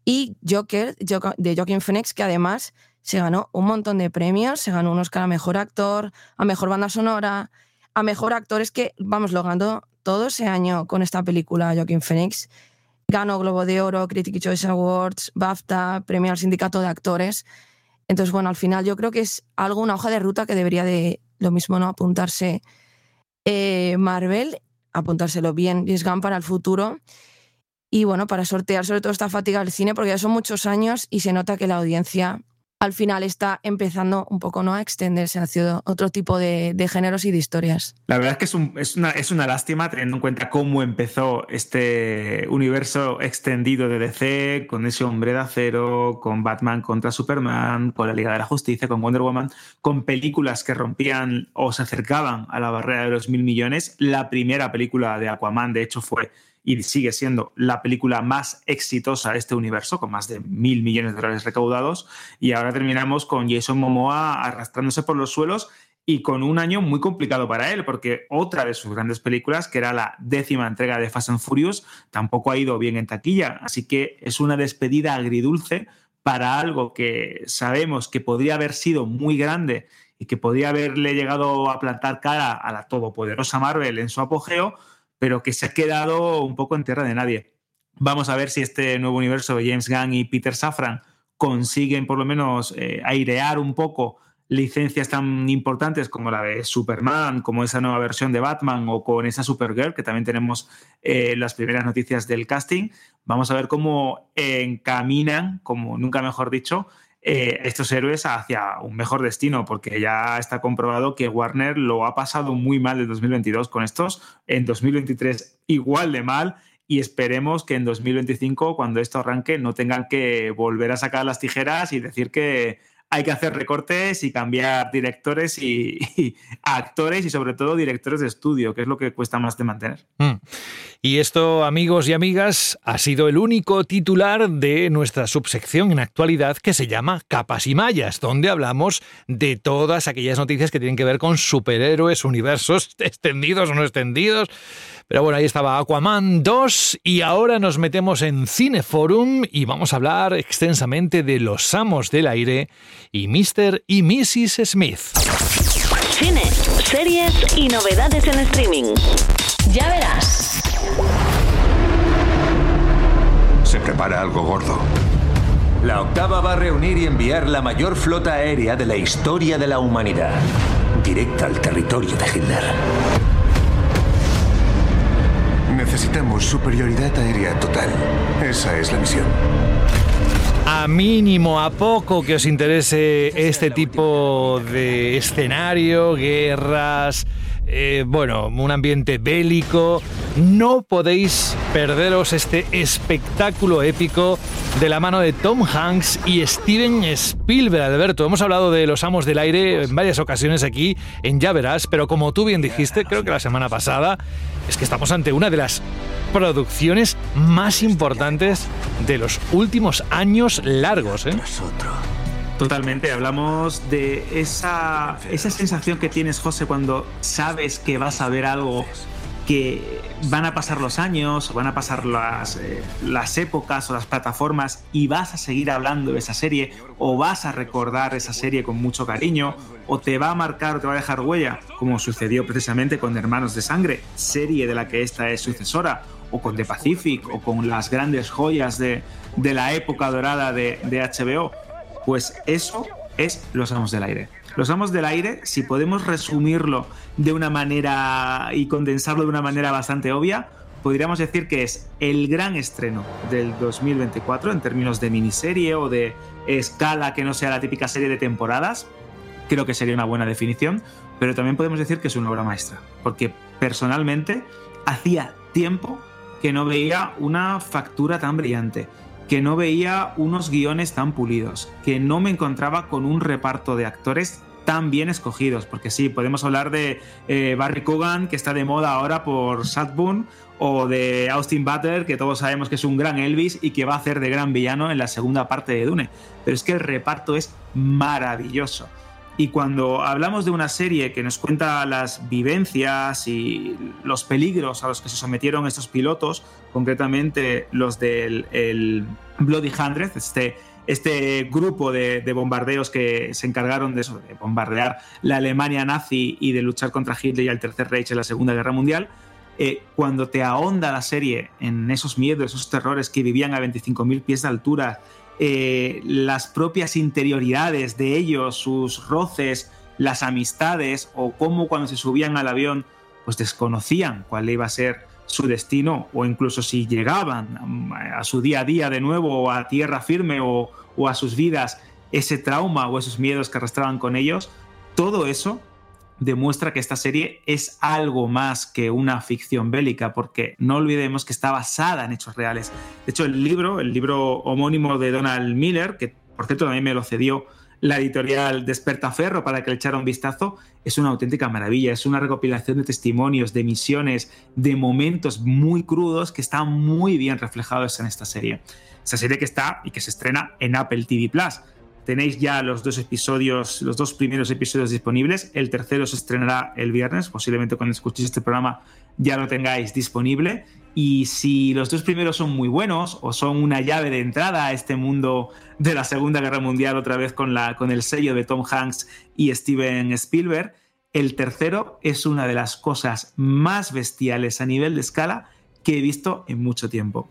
y Joker de Joaquin Phoenix, que además se ganó un montón de premios, se ganó un Oscar a Mejor Actor, a Mejor Banda Sonora, a Mejor Actor, es que, vamos, lo ganó todo ese año con esta película Joaquin Phoenix. Ganó Globo de Oro, Critic Choice Awards, BAFTA, premio al Sindicato de Actores. Entonces, bueno, al final yo creo que es algo, una hoja de ruta que debería de lo mismo no apuntarse eh, Marvel apuntárselo bien, James Gunn para el futuro. Y bueno, para sortear sobre todo esta fatiga del cine, porque ya son muchos años y se nota que la audiencia al final está empezando un poco ¿no? a extenderse hacia otro tipo de, géneros y de historias. La verdad es que es, una, es, una, lástima teniendo en cuenta cómo empezó este universo extendido de DC, con ese hombre de acero, con Batman contra Superman, con la Liga de la Justicia, con Wonder Woman, con películas que rompían o se acercaban a la barrera de los mil millones. La primera película de Aquaman, de hecho, fue y sigue siendo la película más exitosa de este universo, con más de mil millones de dólares recaudados. Y ahora terminamos con Jason Momoa arrastrándose por los suelos y con un año muy complicado para él, porque otra de sus grandes películas, que era la décima entrega de Fast and Furious, tampoco ha ido bien en taquilla. Así que es una despedida agridulce para algo que sabemos que podría haber sido muy grande y que podría haberle llegado a plantar cara a la todopoderosa Marvel en su apogeo, pero que se ha quedado un poco en tierra de nadie. Vamos a ver si este nuevo universo de James Gunn y Peter Safran consiguen por lo menos eh, airear un poco licencias tan importantes como la de Superman, como esa nueva versión de Batman o con esa Supergirl, que también tenemos eh, las primeras noticias del casting. Vamos a ver cómo encaminan, como nunca mejor dicho, eh, estos héroes hacia un mejor destino, porque ya está comprobado que Warner lo ha pasado muy mal en 2022 con estos, en 2023 igual de mal. Y esperemos que en 2025, cuando esto arranque, no tengan que volver a sacar las tijeras y decir que hay que hacer recortes y cambiar directores y, actores y sobre todo directores de estudio, que es lo que cuesta más de mantener. Mm. Y esto, amigos y amigas, ha sido el único titular de nuestra subsección en actualidad que se llama Capas y Mallas, donde hablamos de todas aquellas noticias que tienen que ver con superhéroes, universos extendidos o no extendidos. Pero bueno, ahí estaba Aquaman 2 y ahora nos metemos en Cineforum y vamos a hablar extensamente de Los Amos del Aire y Mr. y Mrs. Smith. Cine, series y novedades en streaming. Ya verás. Se prepara algo gordo. La octava va a reunir y enviar la mayor flota aérea de la historia de la humanidad, directa al territorio de Hitler. Necesitamos superioridad aérea total. Esa es la misión. A mínimo, a poco que os interese este tipo de escenario, guerras, eh, bueno, un ambiente bélico. No podéis perderos este espectáculo épico de la mano de Tom Hanks y Steven Spielberg. Alberto, hemos hablado de Los Amos del Aire en varias ocasiones aquí en Ya Verás, pero como tú bien dijiste, creo que la semana pasada, es que estamos ante una de las producciones más importantes de los últimos años largos. ¿eh? Totalmente, hablamos de esa, esa sensación que tienes, José, cuando sabes que vas a ver algo que van a pasar los años, van a pasar las, eh, las épocas o las plataformas y vas a seguir hablando de esa serie o vas a recordar esa serie con mucho cariño o te va a marcar o te va a dejar huella, como sucedió precisamente con Hermanos de Sangre, serie de la que esta es sucesora, o con The Pacific o con las grandes joyas de, de la época dorada de, de HBO. Pues eso es Los Amos del Aire. Los Amos del Aire, si podemos resumirlo de una manera y condensarlo de una manera bastante obvia, podríamos decir que es el gran estreno del 2024 en términos de miniserie o de escala que no sea la típica serie de temporadas. Creo que sería una buena definición, pero también podemos decir que es una obra maestra, porque personalmente hacía tiempo que no veía una factura tan brillante que no veía unos guiones tan pulidos, que no me encontraba con un reparto de actores tan bien escogidos, porque sí, podemos hablar de eh, Barry Coogan, que está de moda ahora por Sadbourne, o de Austin Butler, que todos sabemos que es un gran Elvis y que va a hacer de gran villano en la segunda parte de Dune. Pero es que el reparto es maravilloso. Y cuando hablamos de una serie que nos cuenta las vivencias y los peligros a los que se sometieron estos pilotos, concretamente los del el Bloody Hundred, este, este grupo de, bombardeos que se encargaron de, de, bombardear la Alemania nazi y de luchar contra Hitler y el Tercer Reich en la Segunda Guerra Mundial, eh, cuando te ahonda la serie en esos miedos, esos terrores que vivían a 25.000 pies de altura, eh, las propias interioridades de ellos, sus roces, las amistades o cómo cuando se subían al avión pues desconocían cuál iba a ser su destino o incluso si llegaban mm, a su día a día de nuevo a tierra firme o, o a sus vidas ese trauma o esos miedos que arrastraban con ellos, todo eso demuestra que esta serie es algo más que una ficción bélica, porque no olvidemos que está basada en hechos reales. De hecho, el libro, el libro homónimo de Donald Miller, que por cierto también me lo cedió la editorial Despertaferro para que le echara un vistazo, es una auténtica maravilla. Es una recopilación de testimonios, de misiones, de momentos muy crudos que están muy bien reflejados en esta serie. Esta serie que está y que se estrena en Apple TV Plus. Tenéis ya los dos episodios, los dos primeros episodios disponibles. El tercero se estrenará el viernes. Posiblemente cuando escuchéis este programa ya lo tengáis disponible. Y si los dos primeros son muy buenos o son una llave de entrada a este mundo de la Segunda Guerra Mundial, otra vez con, la, con el sello de Tom Hanks y Steven Spielberg, el tercero es una de las cosas más bestiales a nivel de escala que he visto en mucho tiempo.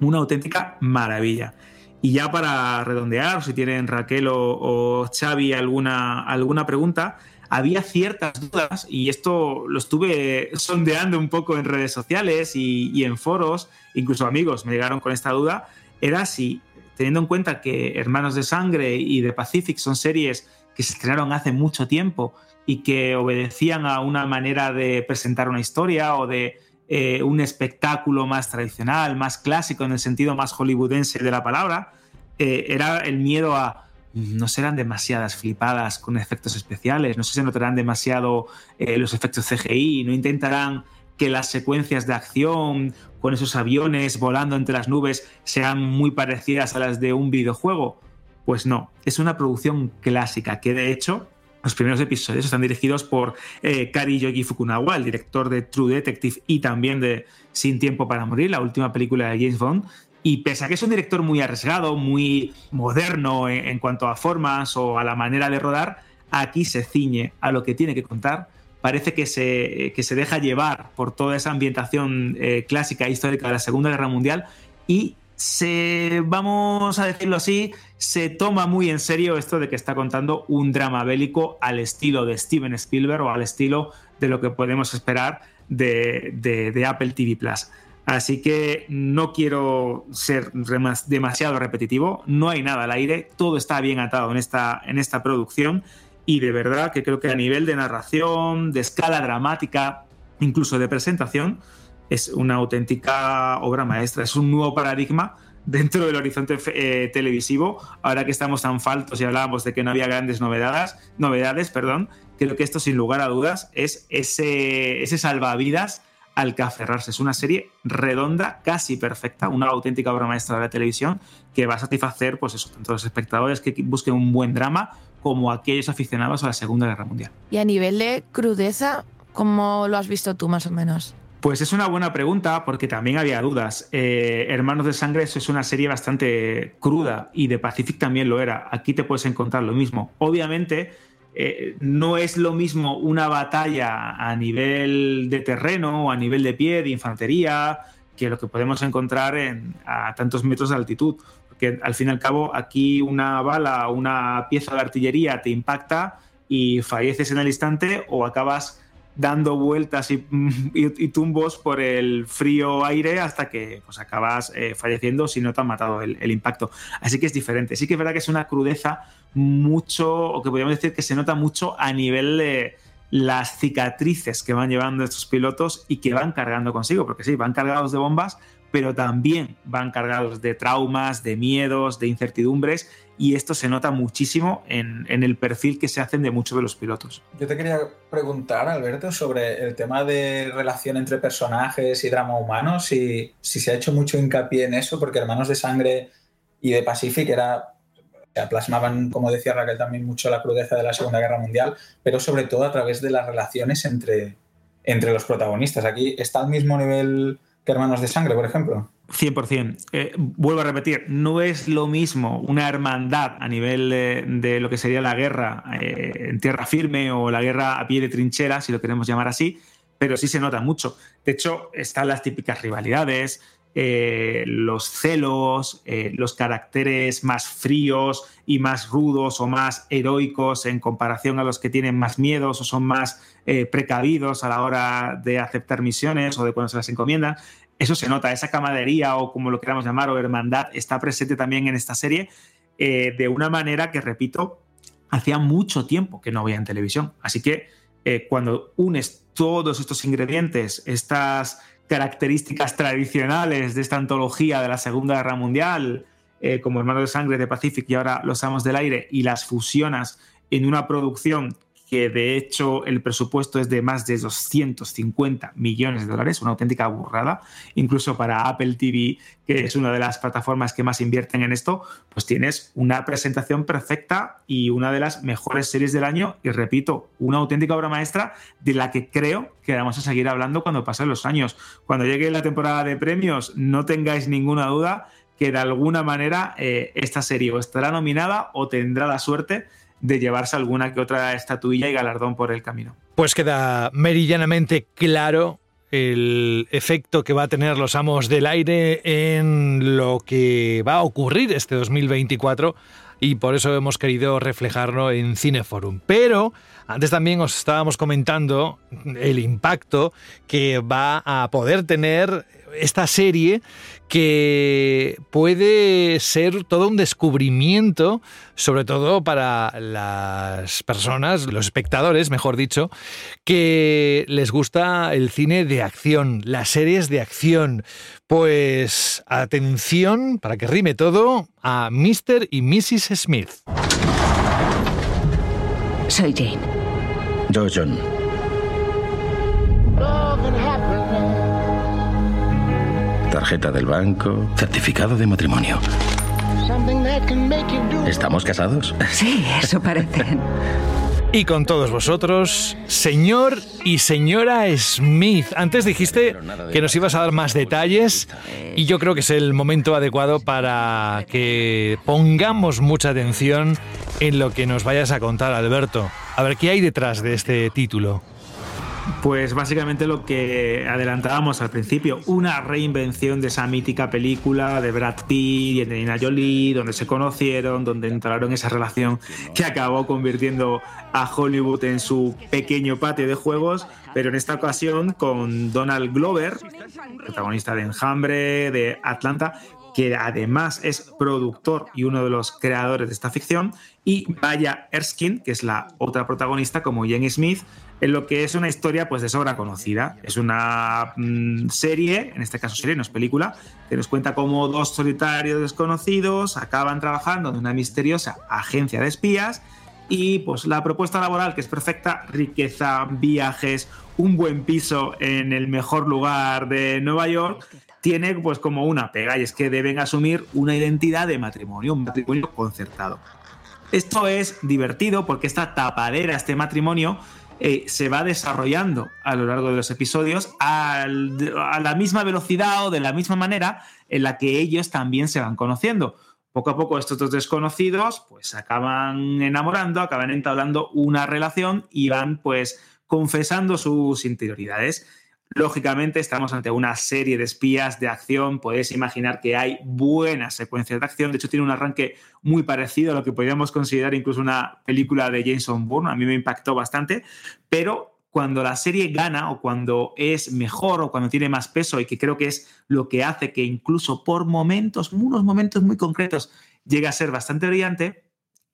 Una auténtica maravilla. Y ya para redondear, si tienen Raquel o, Xavi alguna, alguna pregunta, había ciertas dudas, y esto lo estuve sondeando un poco en redes sociales y, en foros, incluso amigos me llegaron con esta duda, era si, teniendo en cuenta que Hermanos de Sangre y The Pacific son series que se estrenaron hace mucho tiempo y que obedecían a una manera de presentar una historia o de eh, un espectáculo más tradicional, más clásico en el sentido más hollywoodense de la palabra, eh, era el miedo a no serán demasiadas flipadas con efectos especiales, no se notarán demasiado eh, los efectos CGI, no intentarán que las secuencias de acción con esos aviones volando entre las nubes sean muy parecidas a las de un videojuego. Pues no, es una producción clásica que de hecho los primeros episodios están dirigidos por eh, Kari Yogi Fukunawa, el director de True Detective y también de Sin Tiempo para Morir, la última película de James Bond. Y pese a que es un director muy arriesgado, muy moderno en, cuanto a formas o a la manera de rodar, aquí se ciñe a lo que tiene que contar. Parece que se, que se deja llevar por toda esa ambientación eh, clásica e histórica de la Segunda Guerra Mundial y se, vamos a decirlo así, se toma muy en serio esto de que está contando un drama bélico al estilo de Steven Spielberg o al estilo de lo que podemos esperar de, de Apple TV Plus. Así que no quiero ser demasiado repetitivo, no hay nada al aire, todo está bien atado en esta, en esta producción. Y de verdad que creo que a nivel de narración, de escala dramática, incluso de presentación, es una auténtica obra maestra, es un nuevo paradigma dentro del horizonte eh, televisivo, ahora que estamos tan faltos y hablábamos de que no había grandes novedades, novedades perdón, creo que esto sin lugar a dudas es ese, ese salvavidas al que aferrarse. Es una serie redonda, casi perfecta, una auténtica obra maestra de la televisión que va a satisfacer, pues eso, tanto los espectadores que busquen un buen drama como aquellos aficionados a la Segunda Guerra Mundial. Y a nivel de crudeza, ¿cómo lo has visto tú más o menos? Pues es una buena pregunta porque también había dudas. Eh, Hermanos de Sangre es una serie bastante cruda y de Pacific también lo era. Aquí te puedes encontrar lo mismo. Obviamente eh, no es lo mismo una batalla a nivel de terreno o a nivel de pie, de infantería, que lo que podemos encontrar a tantos metros de altitud. Porque al fin y al cabo aquí una bala, una pieza de artillería te impacta y falleces en el instante o acabas dando vueltas y, tumbos por el frío aire hasta que pues, acabas eh, falleciendo si no te han matado el, impacto. Así que es diferente. Sí que es verdad que es una crudeza mucho, o que podríamos decir que se nota mucho a nivel de las cicatrices que van llevando estos pilotos y que van cargando consigo, porque sí, van cargados de bombas, pero también van cargados de traumas, de miedos, de incertidumbres, y esto se nota muchísimo en, el perfil que se hacen de muchos de los pilotos. Yo te quería preguntar, Alberto, sobre el tema de relación entre personajes y drama humano, si, si se ha hecho mucho hincapié en eso, porque Hermanos de Sangre y de Pacific era plasmaban, como decía Raquel, también mucho la crudeza de la Segunda Guerra Mundial, pero sobre todo a través de las relaciones entre, entre los protagonistas. Aquí está al mismo nivel hermanos de sangre, por ejemplo. 100%. Eh, vuelvo a repetir, no es lo mismo una hermandad a nivel de, lo que sería la guerra eh, en tierra firme o la guerra a pie de trinchera, si lo queremos llamar así, pero sí se nota mucho. De hecho, están las típicas rivalidades, eh, los celos, los caracteres más fríos y más rudos o más heroicos en comparación a los que tienen más miedos o son más precavidos a la hora de aceptar misiones o de cuando se las encomiendan. Eso se nota, esa camaradería o como lo queramos llamar o hermandad está presente también en esta serie eh, de una manera que, repito, hacía mucho tiempo que no había en televisión. Así que eh, cuando unes todos estos ingredientes, estas características tradicionales de esta antología de la Segunda Guerra Mundial, eh, como Hermanos de Sangre de Pacific y ahora Los Amos del Aire y las fusionas en una producción que de hecho el presupuesto es de más de 250 millones de dólares, una auténtica burrada, incluso para Apple TV, que es una de las plataformas que más invierten en esto, pues tienes una presentación perfecta y una de las mejores series del año. Y repito, una auténtica obra maestra de la que creo que vamos a seguir hablando cuando pasen los años. Cuando llegue la temporada de premios, no tengáis ninguna duda que de alguna manera eh, esta serie o estará nominada o tendrá la suerte de llevarse alguna que otra estatuilla y galardón por el camino. Pues queda meridianamente claro el efecto que va a tener los amos del aire en lo que va a ocurrir este 2024 y por eso hemos querido reflejarlo en Cineforum. Pero antes también os estábamos comentando el impacto que va a poder tener esta serie que puede ser todo un descubrimiento, sobre todo para las personas, los espectadores, mejor dicho, que les gusta el cine de acción, las series de acción. Pues atención, para que rime todo, a Mr. y Mrs. Smith. Soy Jane. Yo, John. Tarjeta del banco, certificado de matrimonio. ¿Estamos casados? Sí, eso parece. Y con todos vosotros, señor y señora Smith. Antes dijiste que nos ibas a dar más detalles y yo creo que es el momento adecuado para que pongamos mucha atención en lo que nos vayas a contar, Alberto. A ver, ¿qué hay detrás de este título? Pues básicamente lo que adelantábamos al principio, una reinvención de esa mítica película de Brad Pitt y Angelina Jolie, donde se conocieron, donde entraron esa relación que acabó convirtiendo a Hollywood en su pequeño patio de juegos, pero en esta ocasión con Donald Glover, protagonista de Enjambre, de Atlanta, que además es productor y uno de los creadores de esta ficción, y Maya Erskine, que es la otra protagonista como Jenny Smith, en lo que es una historia pues de sobra conocida. Es una mm, serie, en este caso serie, no es película, que nos cuenta cómo dos solitarios desconocidos acaban trabajando en una misteriosa agencia de espías y pues la propuesta laboral que es perfecta, riqueza, viajes, un buen piso en el mejor lugar de Nueva York, tiene pues como una pega y es que deben asumir una identidad de matrimonio, un matrimonio concertado. Esto es divertido porque esta tapadera, este matrimonio, eh, se va desarrollando a lo largo de los episodios a la misma velocidad o de la misma manera en la que ellos también se van conociendo. Poco a poco estos dos desconocidos pues acaban enamorando, acaban entablando una relación y van pues confesando sus interioridades. Lógicamente estamos ante una serie de espías de acción, podéis imaginar que hay buenas secuencias de acción, de hecho tiene un arranque muy parecido a lo que podríamos considerar incluso una película de Jason Bourne, a mí me impactó bastante, pero cuando la serie gana o cuando es mejor o cuando tiene más peso y que creo que es lo que hace que incluso por momentos, unos momentos muy concretos, llegue a ser bastante brillante,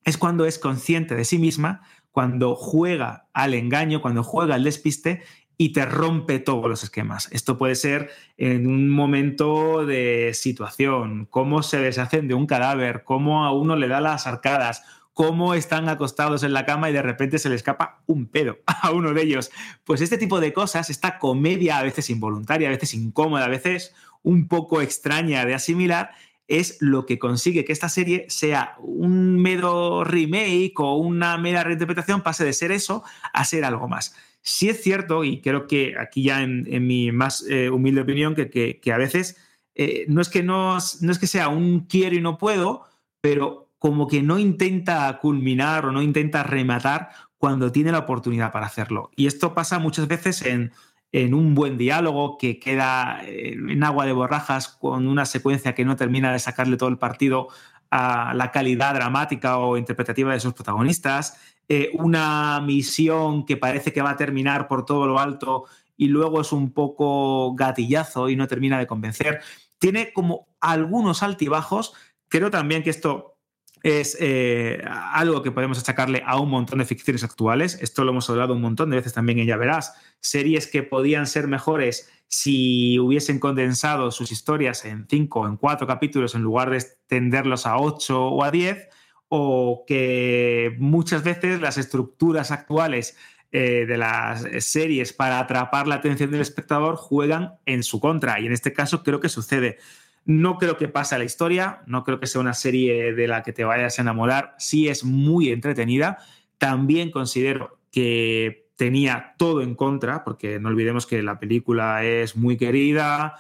es cuando es consciente de sí misma, cuando juega al engaño, cuando juega al despiste y te rompe todos los esquemas. Esto puede ser en un momento de situación, cómo se deshacen de un cadáver, cómo a uno le da las arcadas, cómo están acostados en la cama y de repente se le escapa un pedo a uno de ellos. Pues este tipo de cosas, esta comedia a veces involuntaria, a veces incómoda, a veces un poco extraña de asimilar, es lo que consigue que esta serie sea un mero remake o una mera reinterpretación, pase de ser eso a ser algo más. Sí es cierto, y creo que aquí ya en, mi más eh, humilde opinión, que, a veces eh, no, es que no, no es que sea un quiero y no puedo, pero como que no intenta culminar o no intenta rematar cuando tiene la oportunidad para hacerlo. Y esto pasa muchas veces en, en un buen diálogo que queda eh, en agua de borrajas con una secuencia que no termina de sacarle todo el partido a la calidad dramática o interpretativa de sus protagonistas, eh, una misión que parece que va a terminar por todo lo alto y luego es un poco gatillazo y no termina de convencer. Tiene como algunos altibajos. Creo también que esto es eh, algo que podemos achacarle a un montón de ficciones actuales. Esto lo hemos hablado un montón de veces también en Ya Verás. Series que podían ser mejores si hubiesen condensado sus historias en cinco o en cuatro capítulos en lugar de extenderlos a ocho o a diez, o que muchas veces las estructuras actuales eh, de las series para atrapar la atención del espectador juegan en su contra. Y en este caso creo que sucede. No creo que pase a la historia, no creo que sea una serie de la que te vayas a enamorar, sí es muy entretenida. También considero que tenía todo en contra, porque no olvidemos que la película es muy querida,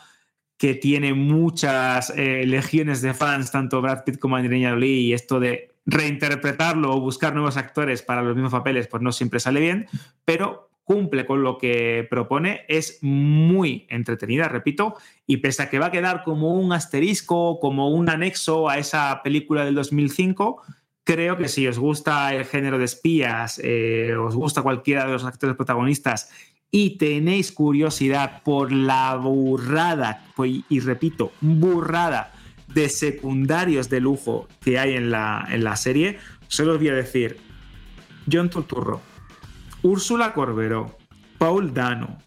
que tiene muchas eh, legiones de fans, tanto Brad Pitt como Angelina Jolie, y esto de reinterpretarlo o buscar nuevos actores para los mismos papeles, pues no siempre sale bien, pero cumple con lo que propone, es muy entretenida, repito, y pese a que va a quedar como un asterisco, como un anexo a esa película del 2005, creo que si os gusta el género de espías, eh, os gusta cualquiera de los actores protagonistas y tenéis curiosidad por la burrada, pues, y repito, burrada de secundarios de lujo que hay en la, en la serie, solo os voy a decir, John Turturro, Úrsula Corberó, Paul Dano,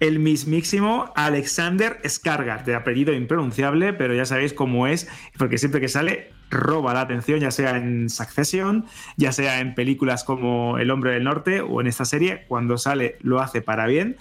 el mismísimo Alexander Skargar, de apellido impronunciable, pero ya sabéis cómo es, porque siempre que sale roba la atención, ya sea en Succession, ya sea en películas como El hombre del norte o en esta serie, cuando sale lo hace para bien.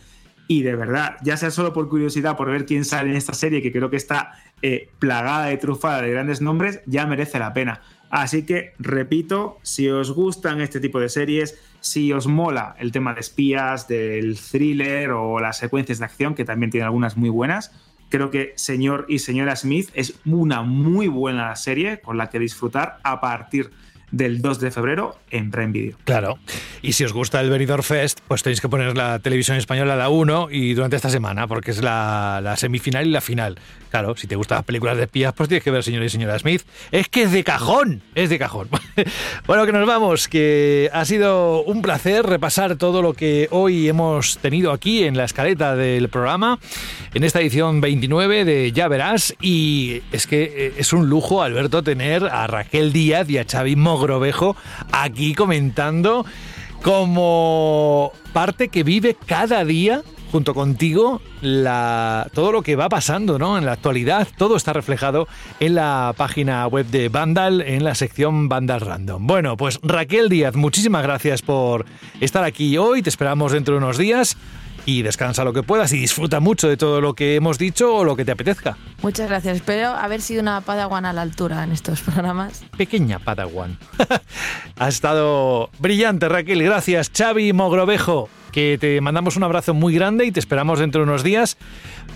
Y de verdad, ya sea solo por curiosidad, por ver quién sale en esta serie, que creo que está eh, plagada de trufada de grandes nombres, ya merece la pena. Así que, repito, si os gustan este tipo de series, si os mola el tema de espías, del thriller o las secuencias de acción, que también tiene algunas muy buenas, creo que Señor y Señora Smith es una muy buena serie con la que disfrutar a partir de del 2 de febrero en Prime Video. Claro. Y si os gusta el Benidorm Fest, pues tenéis que poner la televisión española a la 1 y durante esta semana, porque es la, semifinal y la final. Claro, si te gustan las películas de espías, pues tienes que ver Señor y Señora Smith. Es que es de cajón, es de cajón. bueno, que nos vamos, que ha sido un placer repasar todo lo que hoy hemos tenido aquí en la escaleta del programa, en esta edición 29 de Ya Verás. Y es que eh, es un lujo, Alberto, tener a Raquel Díaz y a Xavi Mogrovejo aquí comentando como parte que vive cada día junto contigo la, todo lo que va pasando ¿no? en la actualidad. Todo está reflejado en la página web de Vandal, en la sección Vandal Random. Bueno, pues Raquel Díaz, muchísimas gracias por estar aquí hoy. Te esperamos dentro de unos días y descansa lo que puedas y disfruta mucho de todo lo que hemos dicho o lo que te apetezca. Muchas gracias. Espero haber sido una padawan a la altura en estos programas. Pequeña padawan. ha estado brillante, Raquel. Gracias, Xavi Mogrovejo. Que te mandamos un abrazo muy grande y te esperamos dentro de unos días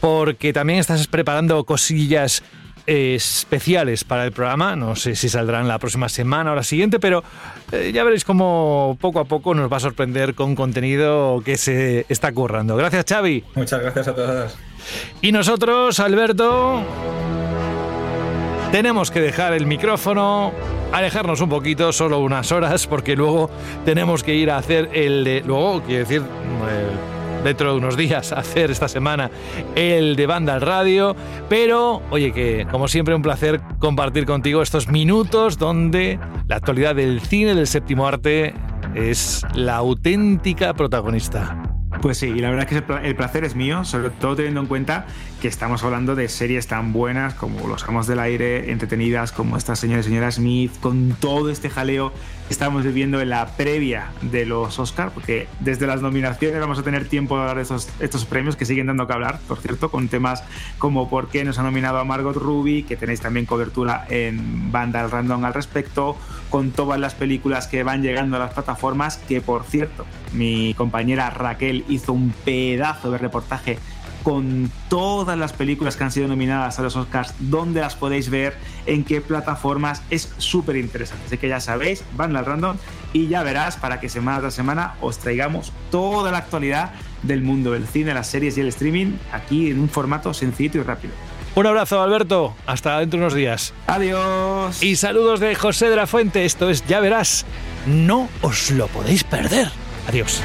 porque también estás preparando cosillas especiales para el programa. No sé si saldrán la próxima semana o la siguiente, pero eh, ya veréis cómo poco a poco nos va a sorprender con contenido que se está currando. Gracias, Xavi. Muchas gracias a todos. Y nosotros, Alberto, tenemos que dejar el micrófono, alejarnos un poquito, solo unas horas, porque luego tenemos que ir a hacer el de. Luego, quiero decir. Eh, dentro de unos días hacer esta semana el de Banda al Radio. Pero, oye, que como siempre un placer compartir contigo estos minutos donde la actualidad del cine del séptimo arte es la auténtica protagonista. Pues sí, y la verdad es que el placer es mío, sobre todo teniendo en cuenta que estamos hablando de series tan buenas como Los Amos del Aire, entretenidas como esta señora y señora Smith, con todo este jaleo que estamos viviendo en la previa de los Oscars, porque desde las nominaciones vamos a tener tiempo de hablar de estos, estos premios que siguen dando que hablar, por cierto, con temas como por qué nos ha nominado a Margot Ruby, que tenéis también cobertura en Banda Random al respecto, con todas las películas que van llegando a las plataformas, que por cierto, mi compañera Raquel hizo un pedazo de reportaje con todas las películas que han sido nominadas a los Oscars, dónde las podéis ver, en qué plataformas, es súper interesante. Así que ya sabéis, van al random y ya verás para que semana tras semana os traigamos toda la actualidad del mundo del cine, las series y el streaming aquí en un formato sencillo y rápido. Un abrazo, Alberto. Hasta dentro de unos días. Adiós. Y saludos de José de la Fuente. Esto es Ya Verás. No os lo podéis perder. Adiós.